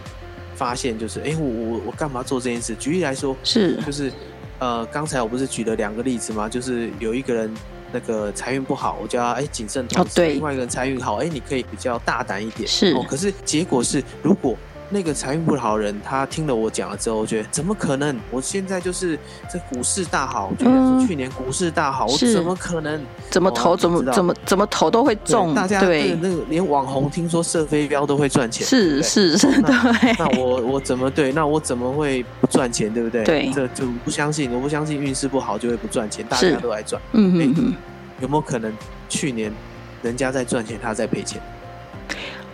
发现，就是哎、欸，我我我干嘛做这件事？举例来说，是就是呃，刚才我不是举了两个例子吗？就是有一个人那个财运不好，我叫他哎谨慎投资。哦，对。另外一个人财运好，哎，你可以比较大胆一点。是。哦，可是结果是如果。那个财运不好的人，他听了我讲了之后，我觉得怎么可能？我现在就是这股市大好，就说去年股市大好，我怎么可能？怎么投怎么怎么怎么投都会中。大家对那个连网红听说射飞镖都会赚钱，是是是，对。那我我怎么对？那我怎么会不赚钱？对不对？对，这就不相信，我不相信运势不好就会不赚钱，大家都来赚。嗯嗯嗯，有没有可能去年人家在赚钱，他在赔钱？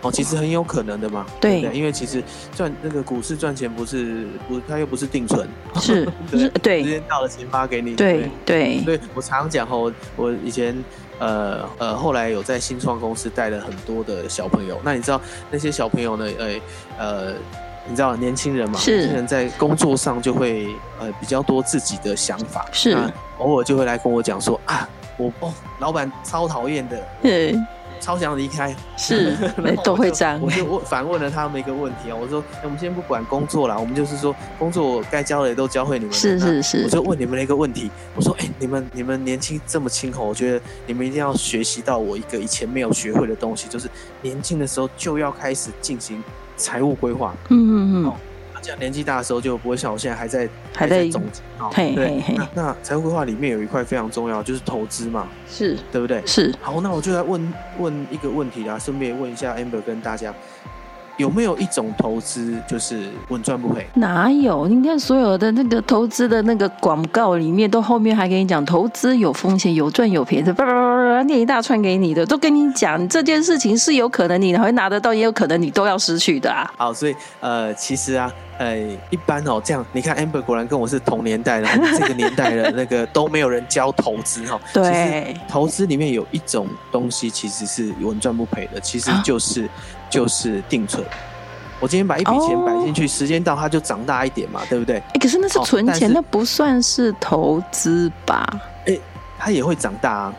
哦，其实很有可能的嘛，对，对，因为其实赚那个股市赚钱不是不，它又不是定存，是，对，对，时间到了钱发给你，对对，所以我常常讲吼，我以前呃呃后来有在新创公司带了很多的小朋友，那你知道那些小朋友呢，呃呃，你知道年轻人嘛，年轻人在工作上就会呃比较多自己的想法，是，偶尔就会来跟我讲说啊，我哦老板超讨厌的，对。超想离开，是，都会这样。我就问反问了他们一个问题啊，我说：我们先不管工作啦，我们就是说工作该教的也都教会你们。是是是。我就问你们的一个问题，我说：哎，你们你们年轻这么轻吼，我觉得你们一定要学习到我一个以前没有学会的东西，就是年轻的时候就要开始进行财务规划。嗯嗯嗯。这样年纪大的时候就不会像我现在还在还在总结。对对。那那财务规划里面有一块非常重要，就是投资嘛，是对不对？是。好，那我就来问问一个问题啦，顺便问一下 Amber 跟大家，有没有一种投资就是稳赚不赔？哪有？你看所有的那个投资的那个广告里面，都后面还给你讲投资有风险，有赚有赔的，叭叭叭叭念一大串给你的，都跟你讲这件事情是有可能你会拿得到，也有可能你都要失去的啊。好，所以呃，其实啊。哎，一般哦，这样你看，Amber 果然跟我是同年代的，这个年代的那个都没有人教投资哈。对，其实投资里面有一种东西其实是稳赚不赔的，其实就是、就是定存。我今天把一笔钱摆进去，时间到它就长大一点嘛，对不对？哎，可是那是存钱，那不算是投资吧？哎，它也会长大啊。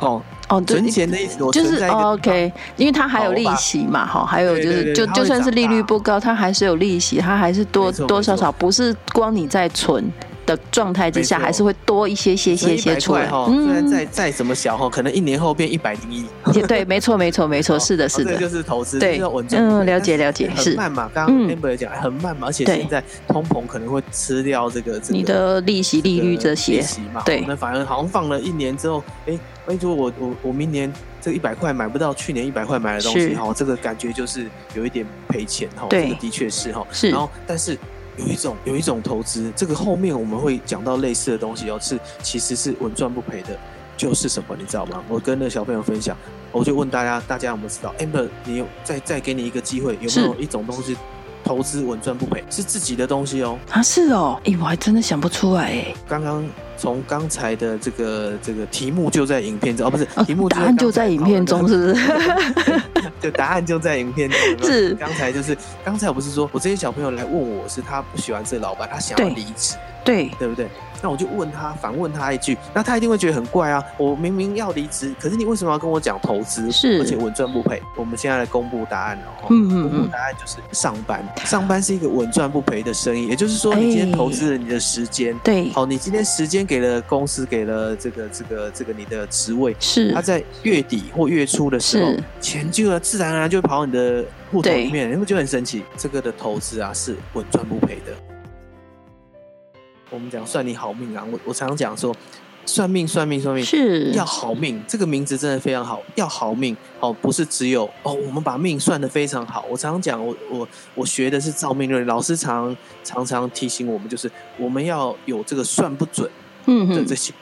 哦。哦，存钱的意思就是 OK，因为它还有利息嘛，哈，还有就是就就算是利率不高，它还是有利息，它还是多多少少不是光你在存的状态之下，还是会多一些些些些出来。虽然再再怎么小哈，可能一年后变一百零一。对，没错，没错，没错，是的，是的，这就是投资，对，嗯，了解了解，是很慢嘛。刚刚 Amber 讲很慢嘛，而且现在通膨可能会吃掉这个你的利息、利率这些，对，那反而好像放了一年之后，哎。哎，如果我我我明年这一百块买不到去年一百块买的东西哈，这个感觉就是有一点赔钱哈。这个的确是哈。是。然后，但是有一种有一种投资，这个后面我们会讲到类似的东西哦，是其实是稳赚不赔的，就是什么你知道吗？我跟那小朋友分享，我就问大家，大家有没有知道？Amber，你有再再给你一个机会，有没有一种东西投资稳赚不赔，是自己的东西哦？啊，是哦。哎，我还真的想不出来哎。刚刚。从刚才的这个这个题目就在影片中哦，不是题目 答案就在影片中，是 不是？就答案就在影片中。是刚才就是刚才我不是说我这些小朋友来问我是他不喜欢这老板，他想要离职，对对不对？那我就问他，反问他一句，那他一定会觉得很怪啊！我明明要离职，可是你为什么要跟我讲投资？是，而且稳赚不赔。我们现在来公布答案哦。嗯嗯嗯。公布答案就是上班，上班是一个稳赚不赔的生意。也就是说，你今天投资了你的时间，欸、对，好，你今天时间给了公司，给了这个这个这个你的职位，是，他在月底或月初的时候，钱就要自然而然就会跑到你的户头里面，你会觉得很神奇。这个的投资啊，是稳赚不赔的。我们讲算你好命啊！我我常常讲说，算命算命算命是要好命，这个名字真的非常好，要好命哦，不是只有哦，我们把命算的非常好。我常常讲，我我我学的是造命论，老师常常常提醒我们，就是我们要有这个算不准的这些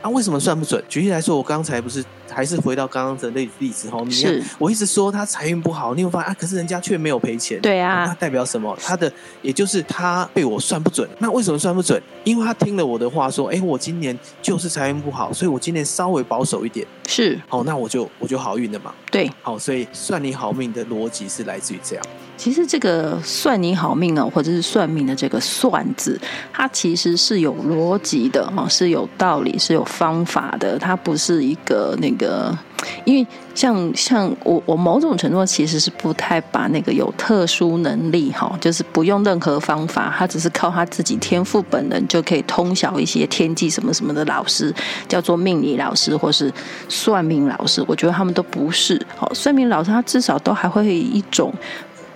啊、为什么算不准？举例来说，我刚才不是。还是回到刚刚的例例子哈，你看我一直说他财运不好，你会发现啊，可是人家却没有赔钱。对啊，那代表什么？他的也就是他被我算不准。那为什么算不准？因为他听了我的话，说，哎，我今年就是财运不好，所以我今年稍微保守一点。是，好，那我就我就好运了嘛。对，好，所以算你好命的逻辑是来自于这样。其实这个算你好命呢，或者是算命的这个“算”字，它其实是有逻辑的哈。是有道理，是有方法的，它不是一个那个。因为像像我我某种程度其实是不太把那个有特殊能力哈，就是不用任何方法，他只是靠他自己天赋本能就可以通晓一些天机什么什么的老师，叫做命理老师或是算命老师，我觉得他们都不是。好，算命老师他至少都还会一种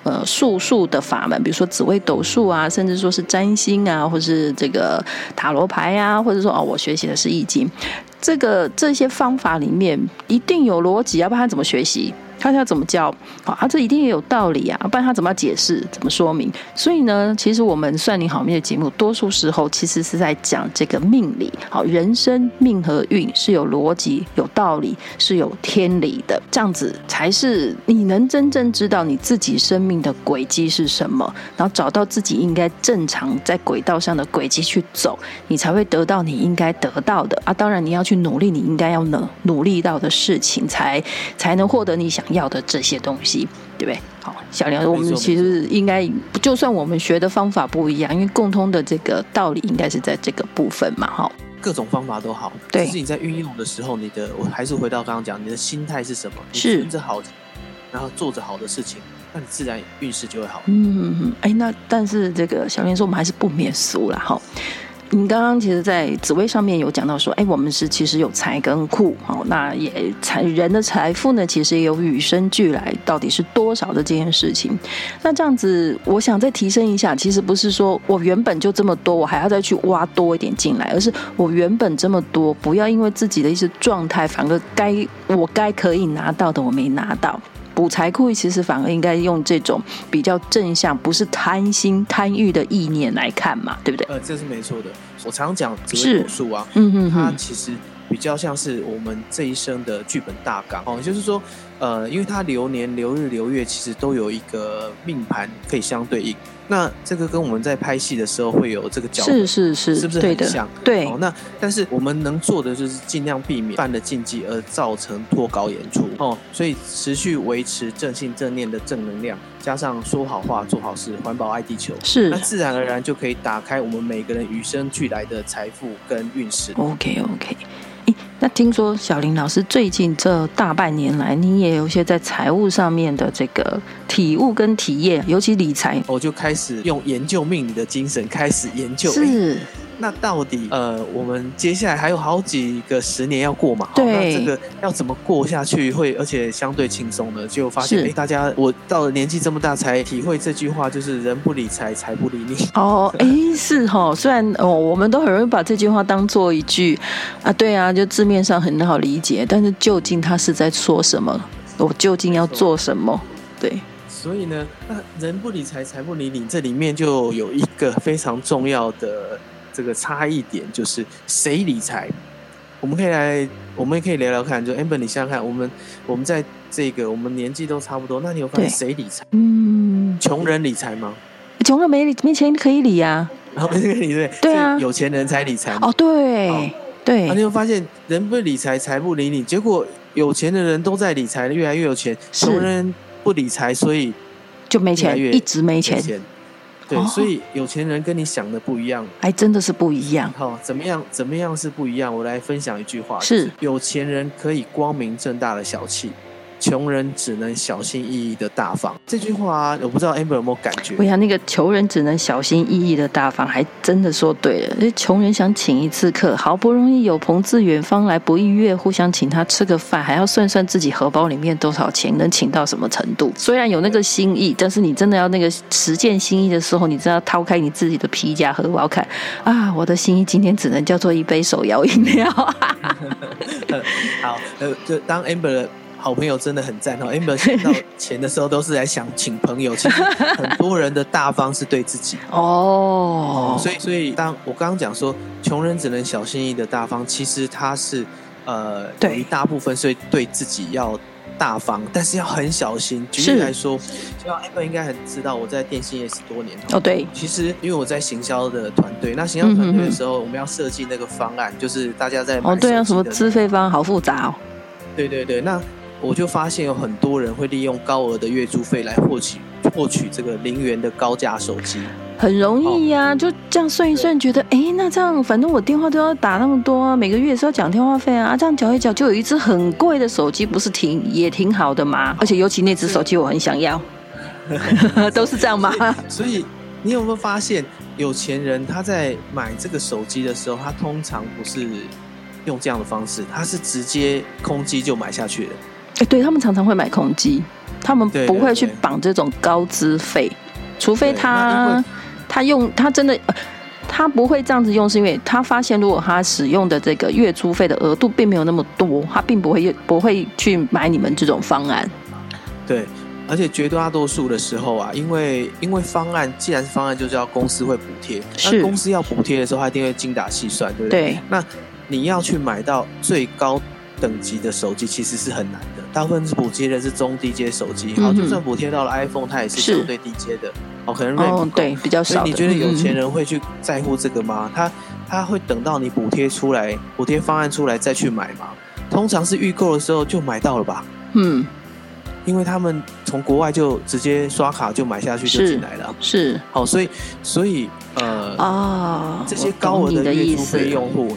呃术数的法门，比如说紫微斗数啊，甚至说是占星啊，或是这个塔罗牌啊，或者说哦，我学习的是易经。这个这些方法里面一定有逻辑，要不然他怎么学习？他要怎么教？好，这一定也有道理啊，不然他怎么解释？怎么说明？所以呢，其实我们算你好命的节目，多数时候其实是在讲这个命理。好，人生命和运是有逻辑、有道理、是有天理的，这样子才是你能真正知道你自己生命的轨迹是什么，然后找到自己应该正常在轨道上的轨迹去走，你才会得到你应该得到的啊。当然，你要去努力，你应该要努努力到的事情，才才能获得你想要的这些东西，对不对？好，小梁，我们其实应该，就算我们学的方法不一样，因为共通的这个道理应该是在这个部分嘛，哈。各种方法都好，对。可是你在运用的时候，你的我还是回到刚刚讲，你的心态是什么？是跟着好，然后做着好的事情，那你自然运势就会好。嗯嗯，哎，那但是这个小梁说，我们还是不免俗了，哈。你刚刚其实，在紫微上面有讲到说，哎，我们是其实有财跟库，好，那也财人的财富呢，其实也有与生俱来，到底是多少的这件事情。那这样子，我想再提升一下，其实不是说我原本就这么多，我还要再去挖多一点进来，而是我原本这么多，不要因为自己的一些状态，反而该我该可以拿到的我没拿到。补财库其实反而应该用这种比较正向，不是贪心贪欲的意念来看嘛，对不对？呃，这是没错的。我常讲紫微斗数啊，嗯嗯，它其实比较像是我们这一生的剧本大纲哦，就是说，呃，因为它流年、流日、流月其实都有一个命盘可以相对应。那这个跟我们在拍戏的时候会有这个角度，是是是，是不是很像？对，对、哦。那但是我们能做的就是尽量避免犯了禁忌而造成脱稿演出哦。所以持续维持正信正念的正能量，加上说好话、做好事、环保爱地球，是那自然而然就可以打开我们每个人与生俱来的财富跟运势。OK OK。那听说小林老师最近这大半年来，你也有一些在财务上面的这个体悟跟体验，尤其理财，我就开始用研究命理的精神开始研究。是。那到底呃，我们接下来还有好几个十年要过嘛？对。那这个要怎么过下去会，而且相对轻松呢？就发现哎，大家我到了年纪这么大才体会这句话，就是人不理财，财不理你。哦，哎，是哈。虽然哦，我们都很容易把这句话当做一句啊，对啊，就字面上很好理解，但是究竟他是在说什么？我究竟要做什么？对。所以呢，那人不理财，财不理你，这里面就有一个非常重要的。这个差异点就是谁理财？我们可以来，我们也可以聊聊看。就 Amber，你想想看，我们我们在这个我们年纪都差不多，那你有发现谁理财？嗯，穷人理财吗？穷人没没钱可以理啊，然后没钱理对对啊，有钱人才理财哦，对对。那你会发现人不理财，财不理你？结果有钱的人都在理财，越来越有钱；穷人不理财，所以就没钱，一直没钱。对，所以有钱人跟你想的不一样，还真的是不一样。好，怎么样？怎么样是不一样？我来分享一句话：是有钱人可以光明正大的小气。穷人只能小心翼翼的大方，这句话我不知道 Amber 有没有感觉？我想，那个穷人只能小心翼翼的大方，还真的说对了。穷人想请一次客，好不容易有朋自远方来，不亦乐乎，想请他吃个饭，还要算算自己荷包里面多少钱，能请到什么程度。虽然有那个心意，但是你真的要那个实践心意的时候，你真的要掏开你自己的皮夹荷包看啊！我的心意今天只能叫做一杯手摇饮料。好，呃，就当 Amber。好朋友真的很赞哦！Amber 想到钱的时候都是来想请朋友，其实很多人的大方是对自己 哦。所以，所以当我刚刚讲说穷人只能小心翼翼的大方，其实他是呃有一大部分是对自己要大方，但是要很小心。举例来说，就像 Amber 应该很知道，我在电信业十多年哦。对，其实因为我在行销的团队，那行销团队的时候，我们要设计那个方案，就是大家在哦，对啊，什么资费方案好复杂哦。对对对，那。我就发现有很多人会利用高额的月租费来获取获取这个零元的高价手机很容易呀、啊，就这样算一算，觉得哎，那这样反正我电话都要打那么多、啊，每个月也是要讲电话费啊，这样缴一缴就有一只很贵的手机，不是挺也挺好的吗？而且尤其那只手机我很想要，都是这样吗？所以，所以你有没有发现，有钱人他在买这个手机的时候，他通常不是用这样的方式，他是直接空机就买下去了。哎，对他们常常会买空机，他们不会去绑这种高资费，除非他。他用他真的，他不会这样子用，是因为他发现如果他使用的这个月租费的额度并没有那么多，他并不会不会去买你们这种方案。对，而且绝大多数的时候啊，因为因为方案既然是方案，就是要公司会补贴，是公司要补贴的时候，他一定会精打细算，对不对？对。那你要去买到最高等级的手机，其实是很难的。大部分是补贴的是中低阶手机，好，就算补贴到了 iPhone，它也是相对低阶的。哦，可能 RAM 不够，对，比较少。所以你觉得有钱人会去在乎这个吗？他他会等到你补贴出来，补贴方案出来再去买吗？通常是预购的时候就买到了吧？嗯，因为他们从国外就直接刷卡就买下去就进来了。是，好，所以所以呃啊，这些高额的月租费用户，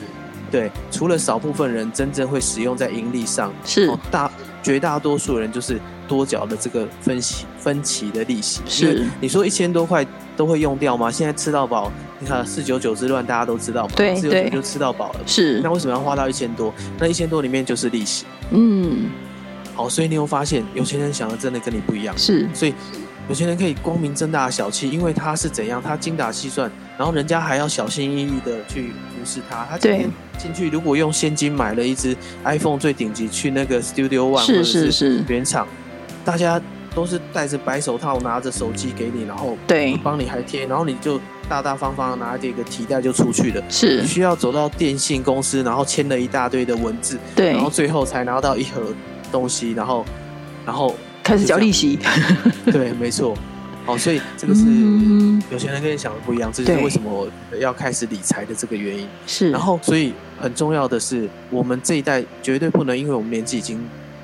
对，除了少部分人真正会使用在盈利上，是大。绝大多数人就是多缴的这个分期分期的利息，是。你说一千多块都会用掉吗？现在吃到饱，你看四九九之乱大家都知道嘛，对，四九九就吃到饱了，是。那为什么要花到一千多？那一千多里面就是利息，嗯，好，所以你会发现有钱人想的真的跟你不一样，是，所以有钱人可以光明正大的小气，因为他是怎样，他精打细算，然后人家还要小心翼翼的去服侍他，他今天进去如果用现金买了一只 iPhone 最顶级，去那个 Studio One 或者是原厂，大家都是戴着白手套，拿着手机给你，然后对。帮你还贴，然后你就大大方方拿着一个提袋就出去了。是，你需要走到电信公司，然后签了一大堆的文字，对，然后最后才拿到一盒东西，然后然后开始交利息。对，没错。哦，所以这个是有钱人跟你想的不一样，这就是为什么我要开始理财的这个原因。是，然后所以很重要的是，我们这一代绝对不能因为我们年纪已经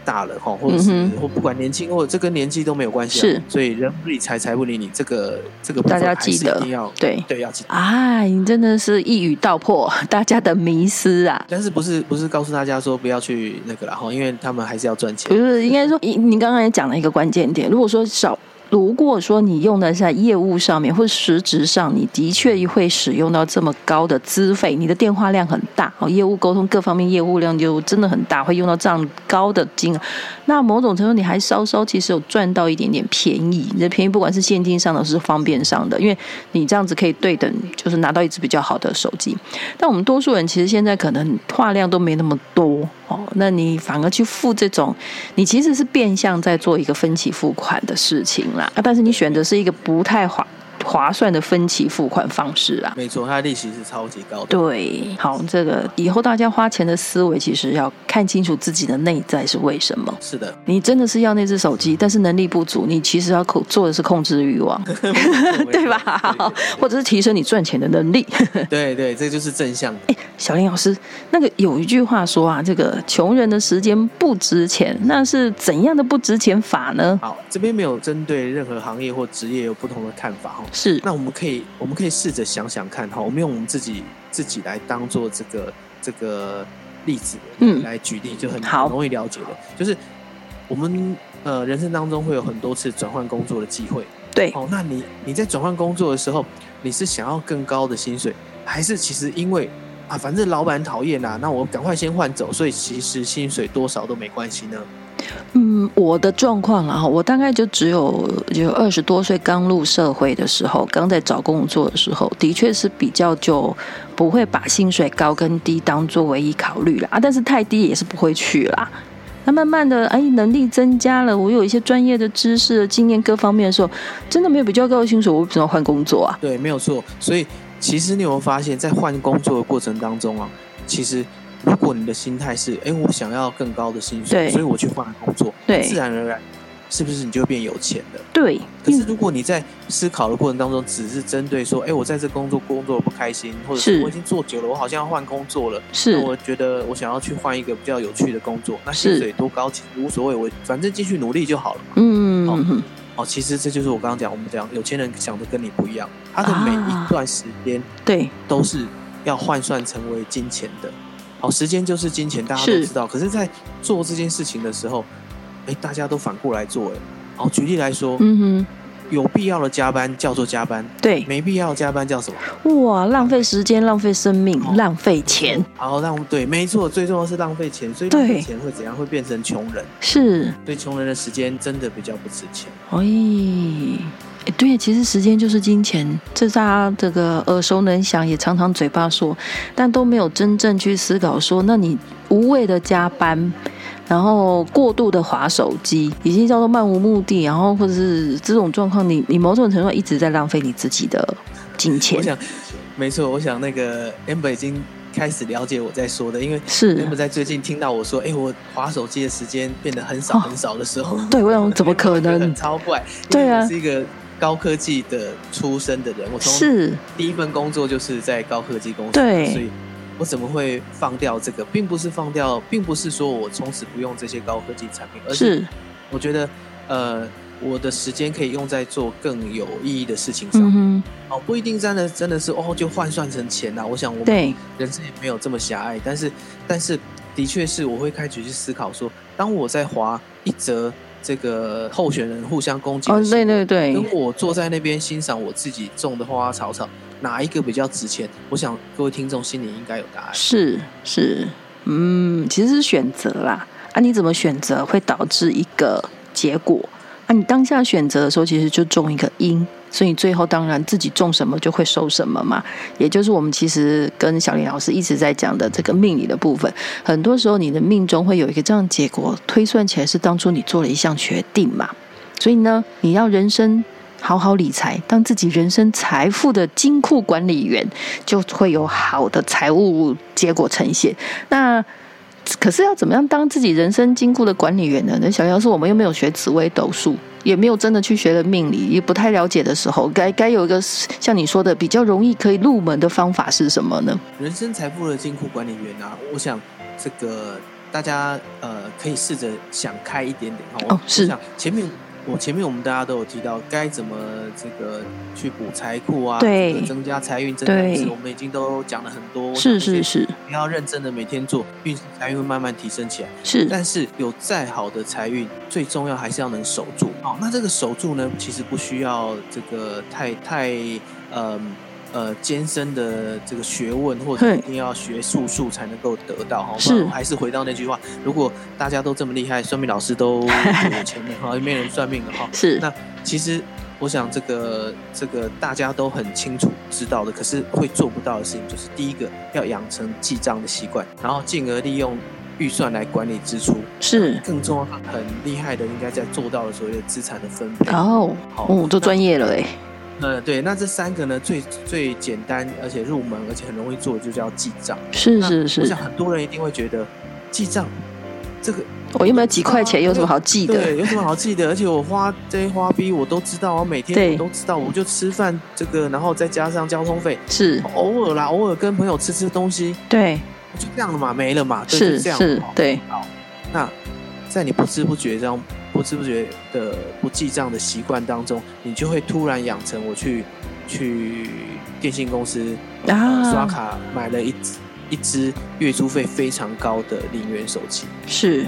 大了哈，或者是或不管年轻或者这跟年纪都没有关系。是，所以人不理财，财不理你，这个这个大家记得，一定要对对要记得。哎，你真的是一语道破大家的迷思啊！但是不是不是告诉大家说不要去那个了哈，因为他们还是要赚钱。不是，应该说你你刚刚也讲了一个关键点，如果说少。如果说你用的在业务上面，或者实质上，你的确会使用到这么高的资费，你的电话量很大，哦，业务沟通各方面业务量就真的很大，会用到这样高的金额。那某种程度你还稍稍其实有赚到一点点便宜，你的便宜不管是现金上的，是方便上的，因为你这样子可以对等，就是拿到一支比较好的手机。但我们多数人其实现在可能话量都没那么多。哦，那你反而去付这种，你其实是变相在做一个分期付款的事情啊，但是你选择是一个不太划划算的分期付款方式啊。没错，它的利息是超级高的。对，好，这个以后大家花钱的思维，其实要看清楚自己的内在是为什么。是的，你真的是要那只手机，但是能力不足，你其实要控做的是控制欲望，对吧？好，或者是提升你赚钱的能力。对对，这就是正向。哎小林老师，那个有一句话说啊，这个穷人的时间不值钱，那是怎样的不值钱法呢？好，这边没有针对任何行业或职业有不同的看法哈。是，那我们可以，我们可以试着想想看哈，我们用我们自己自己来当做这个这个例子，嗯，来举例就很好，容易了解的，就是我们呃人生当中会有很多次转换工作的机会，对，哦，那你你在转换工作的时候，你是想要更高的薪水，还是其实因为啊，反正老板讨厌啦，那我赶快先换走，所以其实薪水多少都没关系呢。嗯，我的状况啊，我大概就只有就二十多岁刚入社会的时候，刚在找工作的时候，的确是比较就不会把薪水高跟低当作唯一考虑啦啊，但是太低也是不会去啦。那慢慢的，哎，能力增加了，我有一些专业的知识、经验各方面的时候，真的没有比较高的薪水，我为什么换工作啊？对，没有错，所以。其实你有没有发现，在换工作的过程当中啊，其实如果你的心态是，哎，我想要更高的薪水，所以我去换工作，对，自然而然，是不是你就变有钱了？对。可是如果你在思考的过程当中，只是针对说，哎，我在这工作工作不开心，或者是我已经做久了，我好像要换工作了，是，我觉得我想要去换一个比较有趣的工作，那薪水多高其实无所谓，我反正继续努力就好了嘛。嗯。好哦，其实这就是我刚刚讲，我们讲有钱人想的跟你不一样，他的每一段时间对都是要换算成为金钱的。好，时间就是金钱，大家都知道。可是，在做这件事情的时候，哎，大家都反过来做，哎。好，举例来说，嗯哼，有必要的加班叫做加班，对，没必要加班叫什么？哇，浪费时间，浪费生命，浪费钱。好，浪对，没错，最重要是浪费钱，所以浪费钱会怎样？会变成穷人。是，对，穷人的时间真的比较不值钱。哎，对，其实时间就是金钱，这是大家这个耳熟能详，也常常嘴巴说，但都没有真正去思考说，那你无谓的加班。然后过度的划手机，已经叫做漫无目的，然后或者是这种状况，你你某种程度上一直在浪费你自己的金钱。我想，没错，我想那个 Amber 已经开始了解我在说的，因为是 Amber 在最近听到我说，哎，我划手机的时间变得很少很少的时候，哦、对，我想怎么可能？很超怪，对啊，是一个高科技的出身的人，我从是第一份工作就是在高科技公司，对，所以。我怎么会放掉这个？并不是放掉，并不是说我从此不用这些高科技产品，而是我觉得，呃，我的时间可以用在做更有意义的事情上。嗯、哦，不一定真的真的是哦，就换算成钱呐。我想我们人生也没有这么狭隘，但是但是的确是我会开始去思考说，当我在划一则这个候选人互相攻击哦，对对对，跟我坐在那边欣赏我自己种的花花草草。哪一个比较值钱？我想各位听众心里应该有答案。是是，嗯，其实是选择啦。啊，你怎么选择会导致一个结果？啊，你当下选择的时候，其实就种一个因，所以最后当然自己种什么就会收什么嘛。也就是我们其实跟小林老师一直在讲的这个命理的部分。很多时候你的命中会有一个这样结果，推算起来是当初你做了一项决定嘛。所以呢，你要人生。好好理财，当自己人生财富的金库管理员，就会有好的财务结果呈现。那可是要怎么样当自己人生金库的管理员呢？那小杨说，我们又没有学紫微斗数，也没有真的去学了命理，也不太了解的时候，该该有一个像你说的比较容易可以入门的方法是什么呢？人生财富的金库管理员啊，我想这个大家呃可以试着想开一点点哦。是，前面。我前面我们大家都有提到该怎么这个去补财库啊，对，增加财运，增加运势，我们已经都讲了很多。是是是，你要认真的每天做，运势财运会慢慢提升起来。是，但是有再好的财运，最重要还是要能守住。好，那这个守住呢，其实不需要这个太太嗯。呃，艰深的这个学问，或者一定要学术数才能够得到哈。是，还是回到那句话，如果大家都这么厉害，算命老师都有钱的 哈，没人算命的哈。是，那其实我想，这个这个大家都很清楚知道的，可是会做不到的事情，就是第一个要养成记账的习惯，然后进而利用预算来管理支出。是，更重要，很厉害的，应该在做到的所谓的资产的分配。哦，好，哦，都专业了哎。呃，对，那这三个呢，最最简单而且入门而且很容易做，就叫记账。是是是。我想很多人一定会觉得，记账这个我又没有几块钱，有什么好记的？对，有什么好记的？而且我花这些花呗我都知道，我每天我都知道，我就吃饭这个，然后再加上交通费，是偶尔啦，偶尔跟朋友吃吃东西，对，就这样了嘛，没了嘛，是这样，是，对。好，那在你不知不觉这样。不知不觉的不记账的习惯当中，你就会突然养成我去去电信公司、呃、刷卡买了一一支月租费非常高的零元手机。是，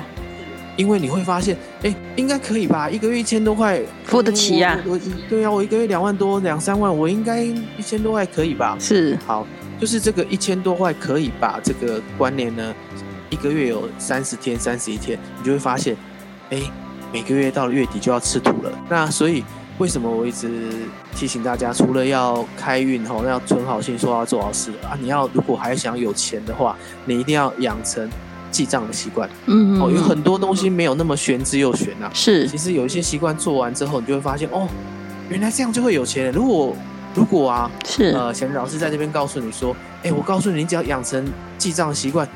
因为你会发现，哎，应该可以吧？一个月一千多块付得起呀、啊？我对呀、啊，我一个月两万多两三万，我应该一千多块可以吧？是，好，就是这个一千多块可以把？这个关联呢，一个月有三十天、三十一天，你就会发现，哎。每个月到了月底就要吃土了，那所以为什么我一直提醒大家，除了要开运吼，那要存好心，说要做好事啊，你要如果还想有钱的话，你一定要养成记账的习惯。嗯，嗯，哦，有很多东西没有那么玄之又玄啊。是，其实有一些习惯做完之后，你就会发现哦，原来这样就会有钱。如果如果啊，是呃，小林老师在这边告诉你说，哎，我告诉你，你只要养成记账的习惯，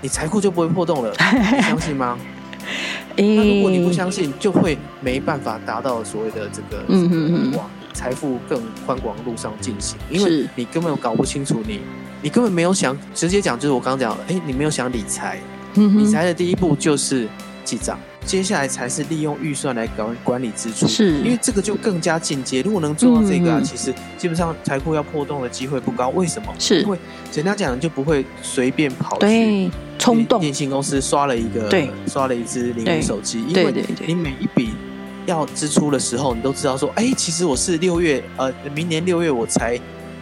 你财库就不会破洞了，你相信吗？那如果你不相信，就会没办法达到所谓的这个嗯往财富更宽广的路上进行，因为你根本搞不清楚你，你根本没有想直接讲，就是我刚刚讲，哎，你没有想理财，理财的第一步就是记账。接下来才是利用预算来管管理支出，是，因为这个就更加进阶。如果能做到这个啊，嗯、其实基本上财库要破洞的机会不高。为什么？是因为简单讲，就不会随便跑去冲动电信公司刷了一个，对，刷了一支零元手机，因为你每一笔要支出的时候，你都知道说，哎，其实我是六月，呃，明年六月我才。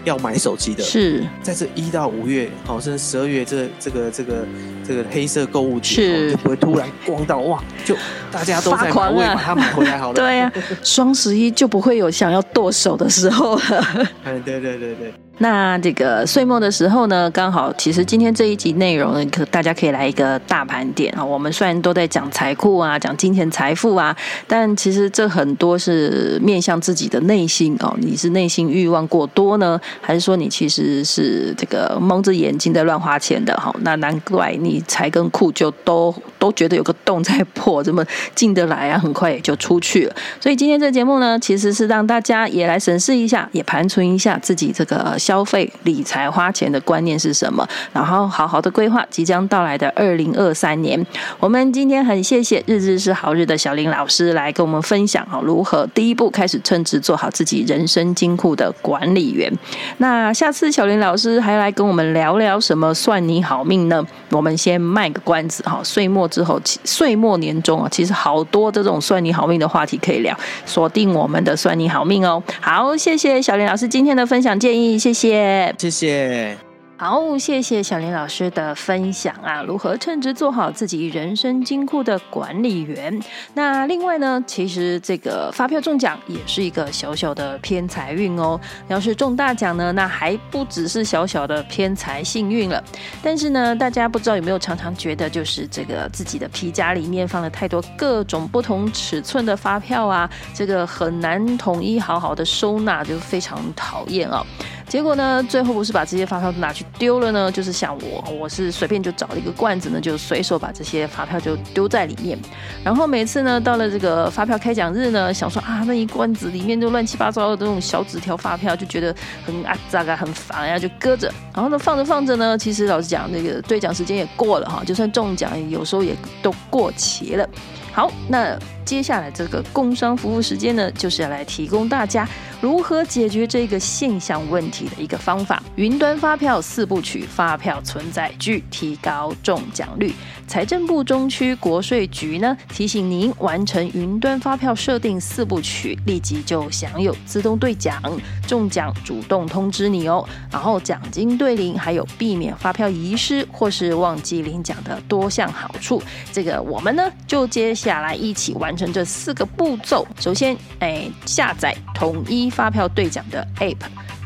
要买手机的是在这一到五月，好，甚至十二月这这个这个这个黑色购物节，是就不会突然光到哇，就大家都在狂把它买回来好了。对呀、啊，双十一就不会有想要剁手的时候了。嗯，对对对对。那这个岁末的时候呢，刚好其实今天这一集内容呢，可大家可以来一个大盘点啊。我们虽然都在讲财库啊，讲金钱财富啊，但其实这很多是面向自己的内心哦。你是内心欲望过多呢，还是说你其实是这个蒙着眼睛在乱花钱的？哈，那难怪你财跟库就都都觉得有个洞在破，这么进得来啊，很快也就出去了。所以今天这节目呢，其实是让大家也来审视一下，也盘存一下自己这个。消费理财花钱的观念是什么？然后好好的规划即将到来的二零二三年。我们今天很谢谢日日是好日的小林老师来跟我们分享哈，如何第一步开始称职，做好自己人生金库的管理员。那下次小林老师还来跟我们聊聊什么算你好命呢？我们先卖个关子哈，岁末之后，岁末年终啊，其实好多这种算你好命的话题可以聊，锁定我们的算你好命哦。好，谢谢小林老师今天的分享建议，谢谢。谢，谢谢。好，谢谢小林老师的分享啊，如何称职做好自己人生金库的管理员？那另外呢，其实这个发票中奖也是一个小小的偏财运哦。要是中大奖呢，那还不只是小小的偏财幸运了。但是呢，大家不知道有没有常常觉得，就是这个自己的皮夹里面放了太多各种不同尺寸的发票啊，这个很难统一好好的收纳，就非常讨厌啊。结果呢，最后不是把这些发票都拿去丢了呢，就是像我，我是随便就找了一个罐子呢，就随手把这些发票就丢在里面。然后每次呢，到了这个发票开奖日呢，想说啊，那一罐子里面就乱七八糟的这种小纸条发票，就觉得很啊杂啊，很烦呀，就搁着。然后呢，放着放着呢，其实老实讲，那个兑奖时间也过了哈，就算中奖，有时候也都过期了。好，那接下来这个工商服务时间呢，就是要来提供大家如何解决这个现象问题的一个方法。云端发票四部曲，发票存载具，提高中奖率。财政部中区国税局呢，提醒您完成云端发票设定四部曲，立即就享有自动兑奖、中奖主动通知你哦。然后奖金兑零，还有避免发票遗失或是忘记领奖的多项好处。这个我们呢，就接下。下来一起完成这四个步骤。首先，哎，下载统一发票兑奖的 App。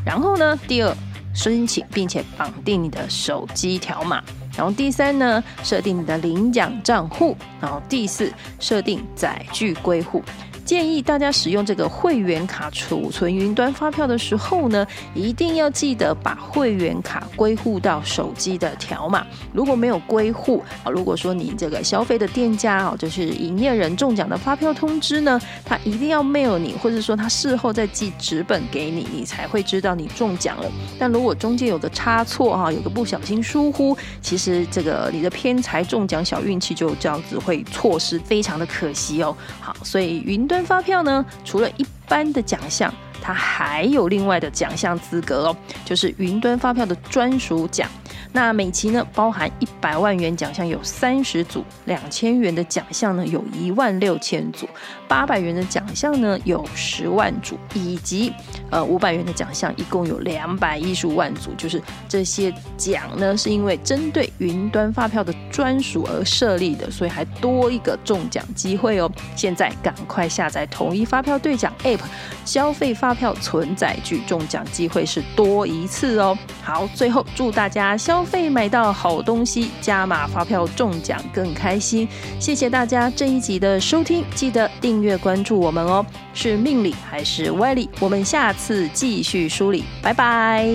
然后呢，第二，申请并且绑定你的手机条码。然后第三呢，设定你的领奖账户。然后第四，设定载具归户。建议大家使用这个会员卡储存云端发票的时候呢，一定要记得把会员卡归户到手机的条码。如果没有归户啊，如果说你这个消费的店家啊，就是营业人中奖的发票通知呢，他一定要 mail 你，或者说他事后再寄纸本给你，你才会知道你中奖了。但如果中间有个差错哈，有个不小心疏忽，其实这个你的偏财中奖小运气就这样子会错失，非常的可惜哦。好，所以云端端。发票呢，除了一般的奖项，它还有另外的奖项资格哦，就是云端发票的专属奖。那每期呢，包含一百万元奖项有三十组，两千元的奖项呢有一万六千组，八百元的奖项呢有十万组，以及呃五百元的奖项一共有两百一十五万组。就是这些奖呢，是因为针对云端发票的专属而设立的，所以还多一个中奖机会哦。现在赶快下载统一发票兑奖 App，消费发票存载具中奖机会是多一次哦。好，最后祝大家消费买到好东西，加码发票中奖更开心。谢谢大家这一集的收听，记得订越关注我们哦。是命理还是歪理？我们下次继续梳理，拜拜。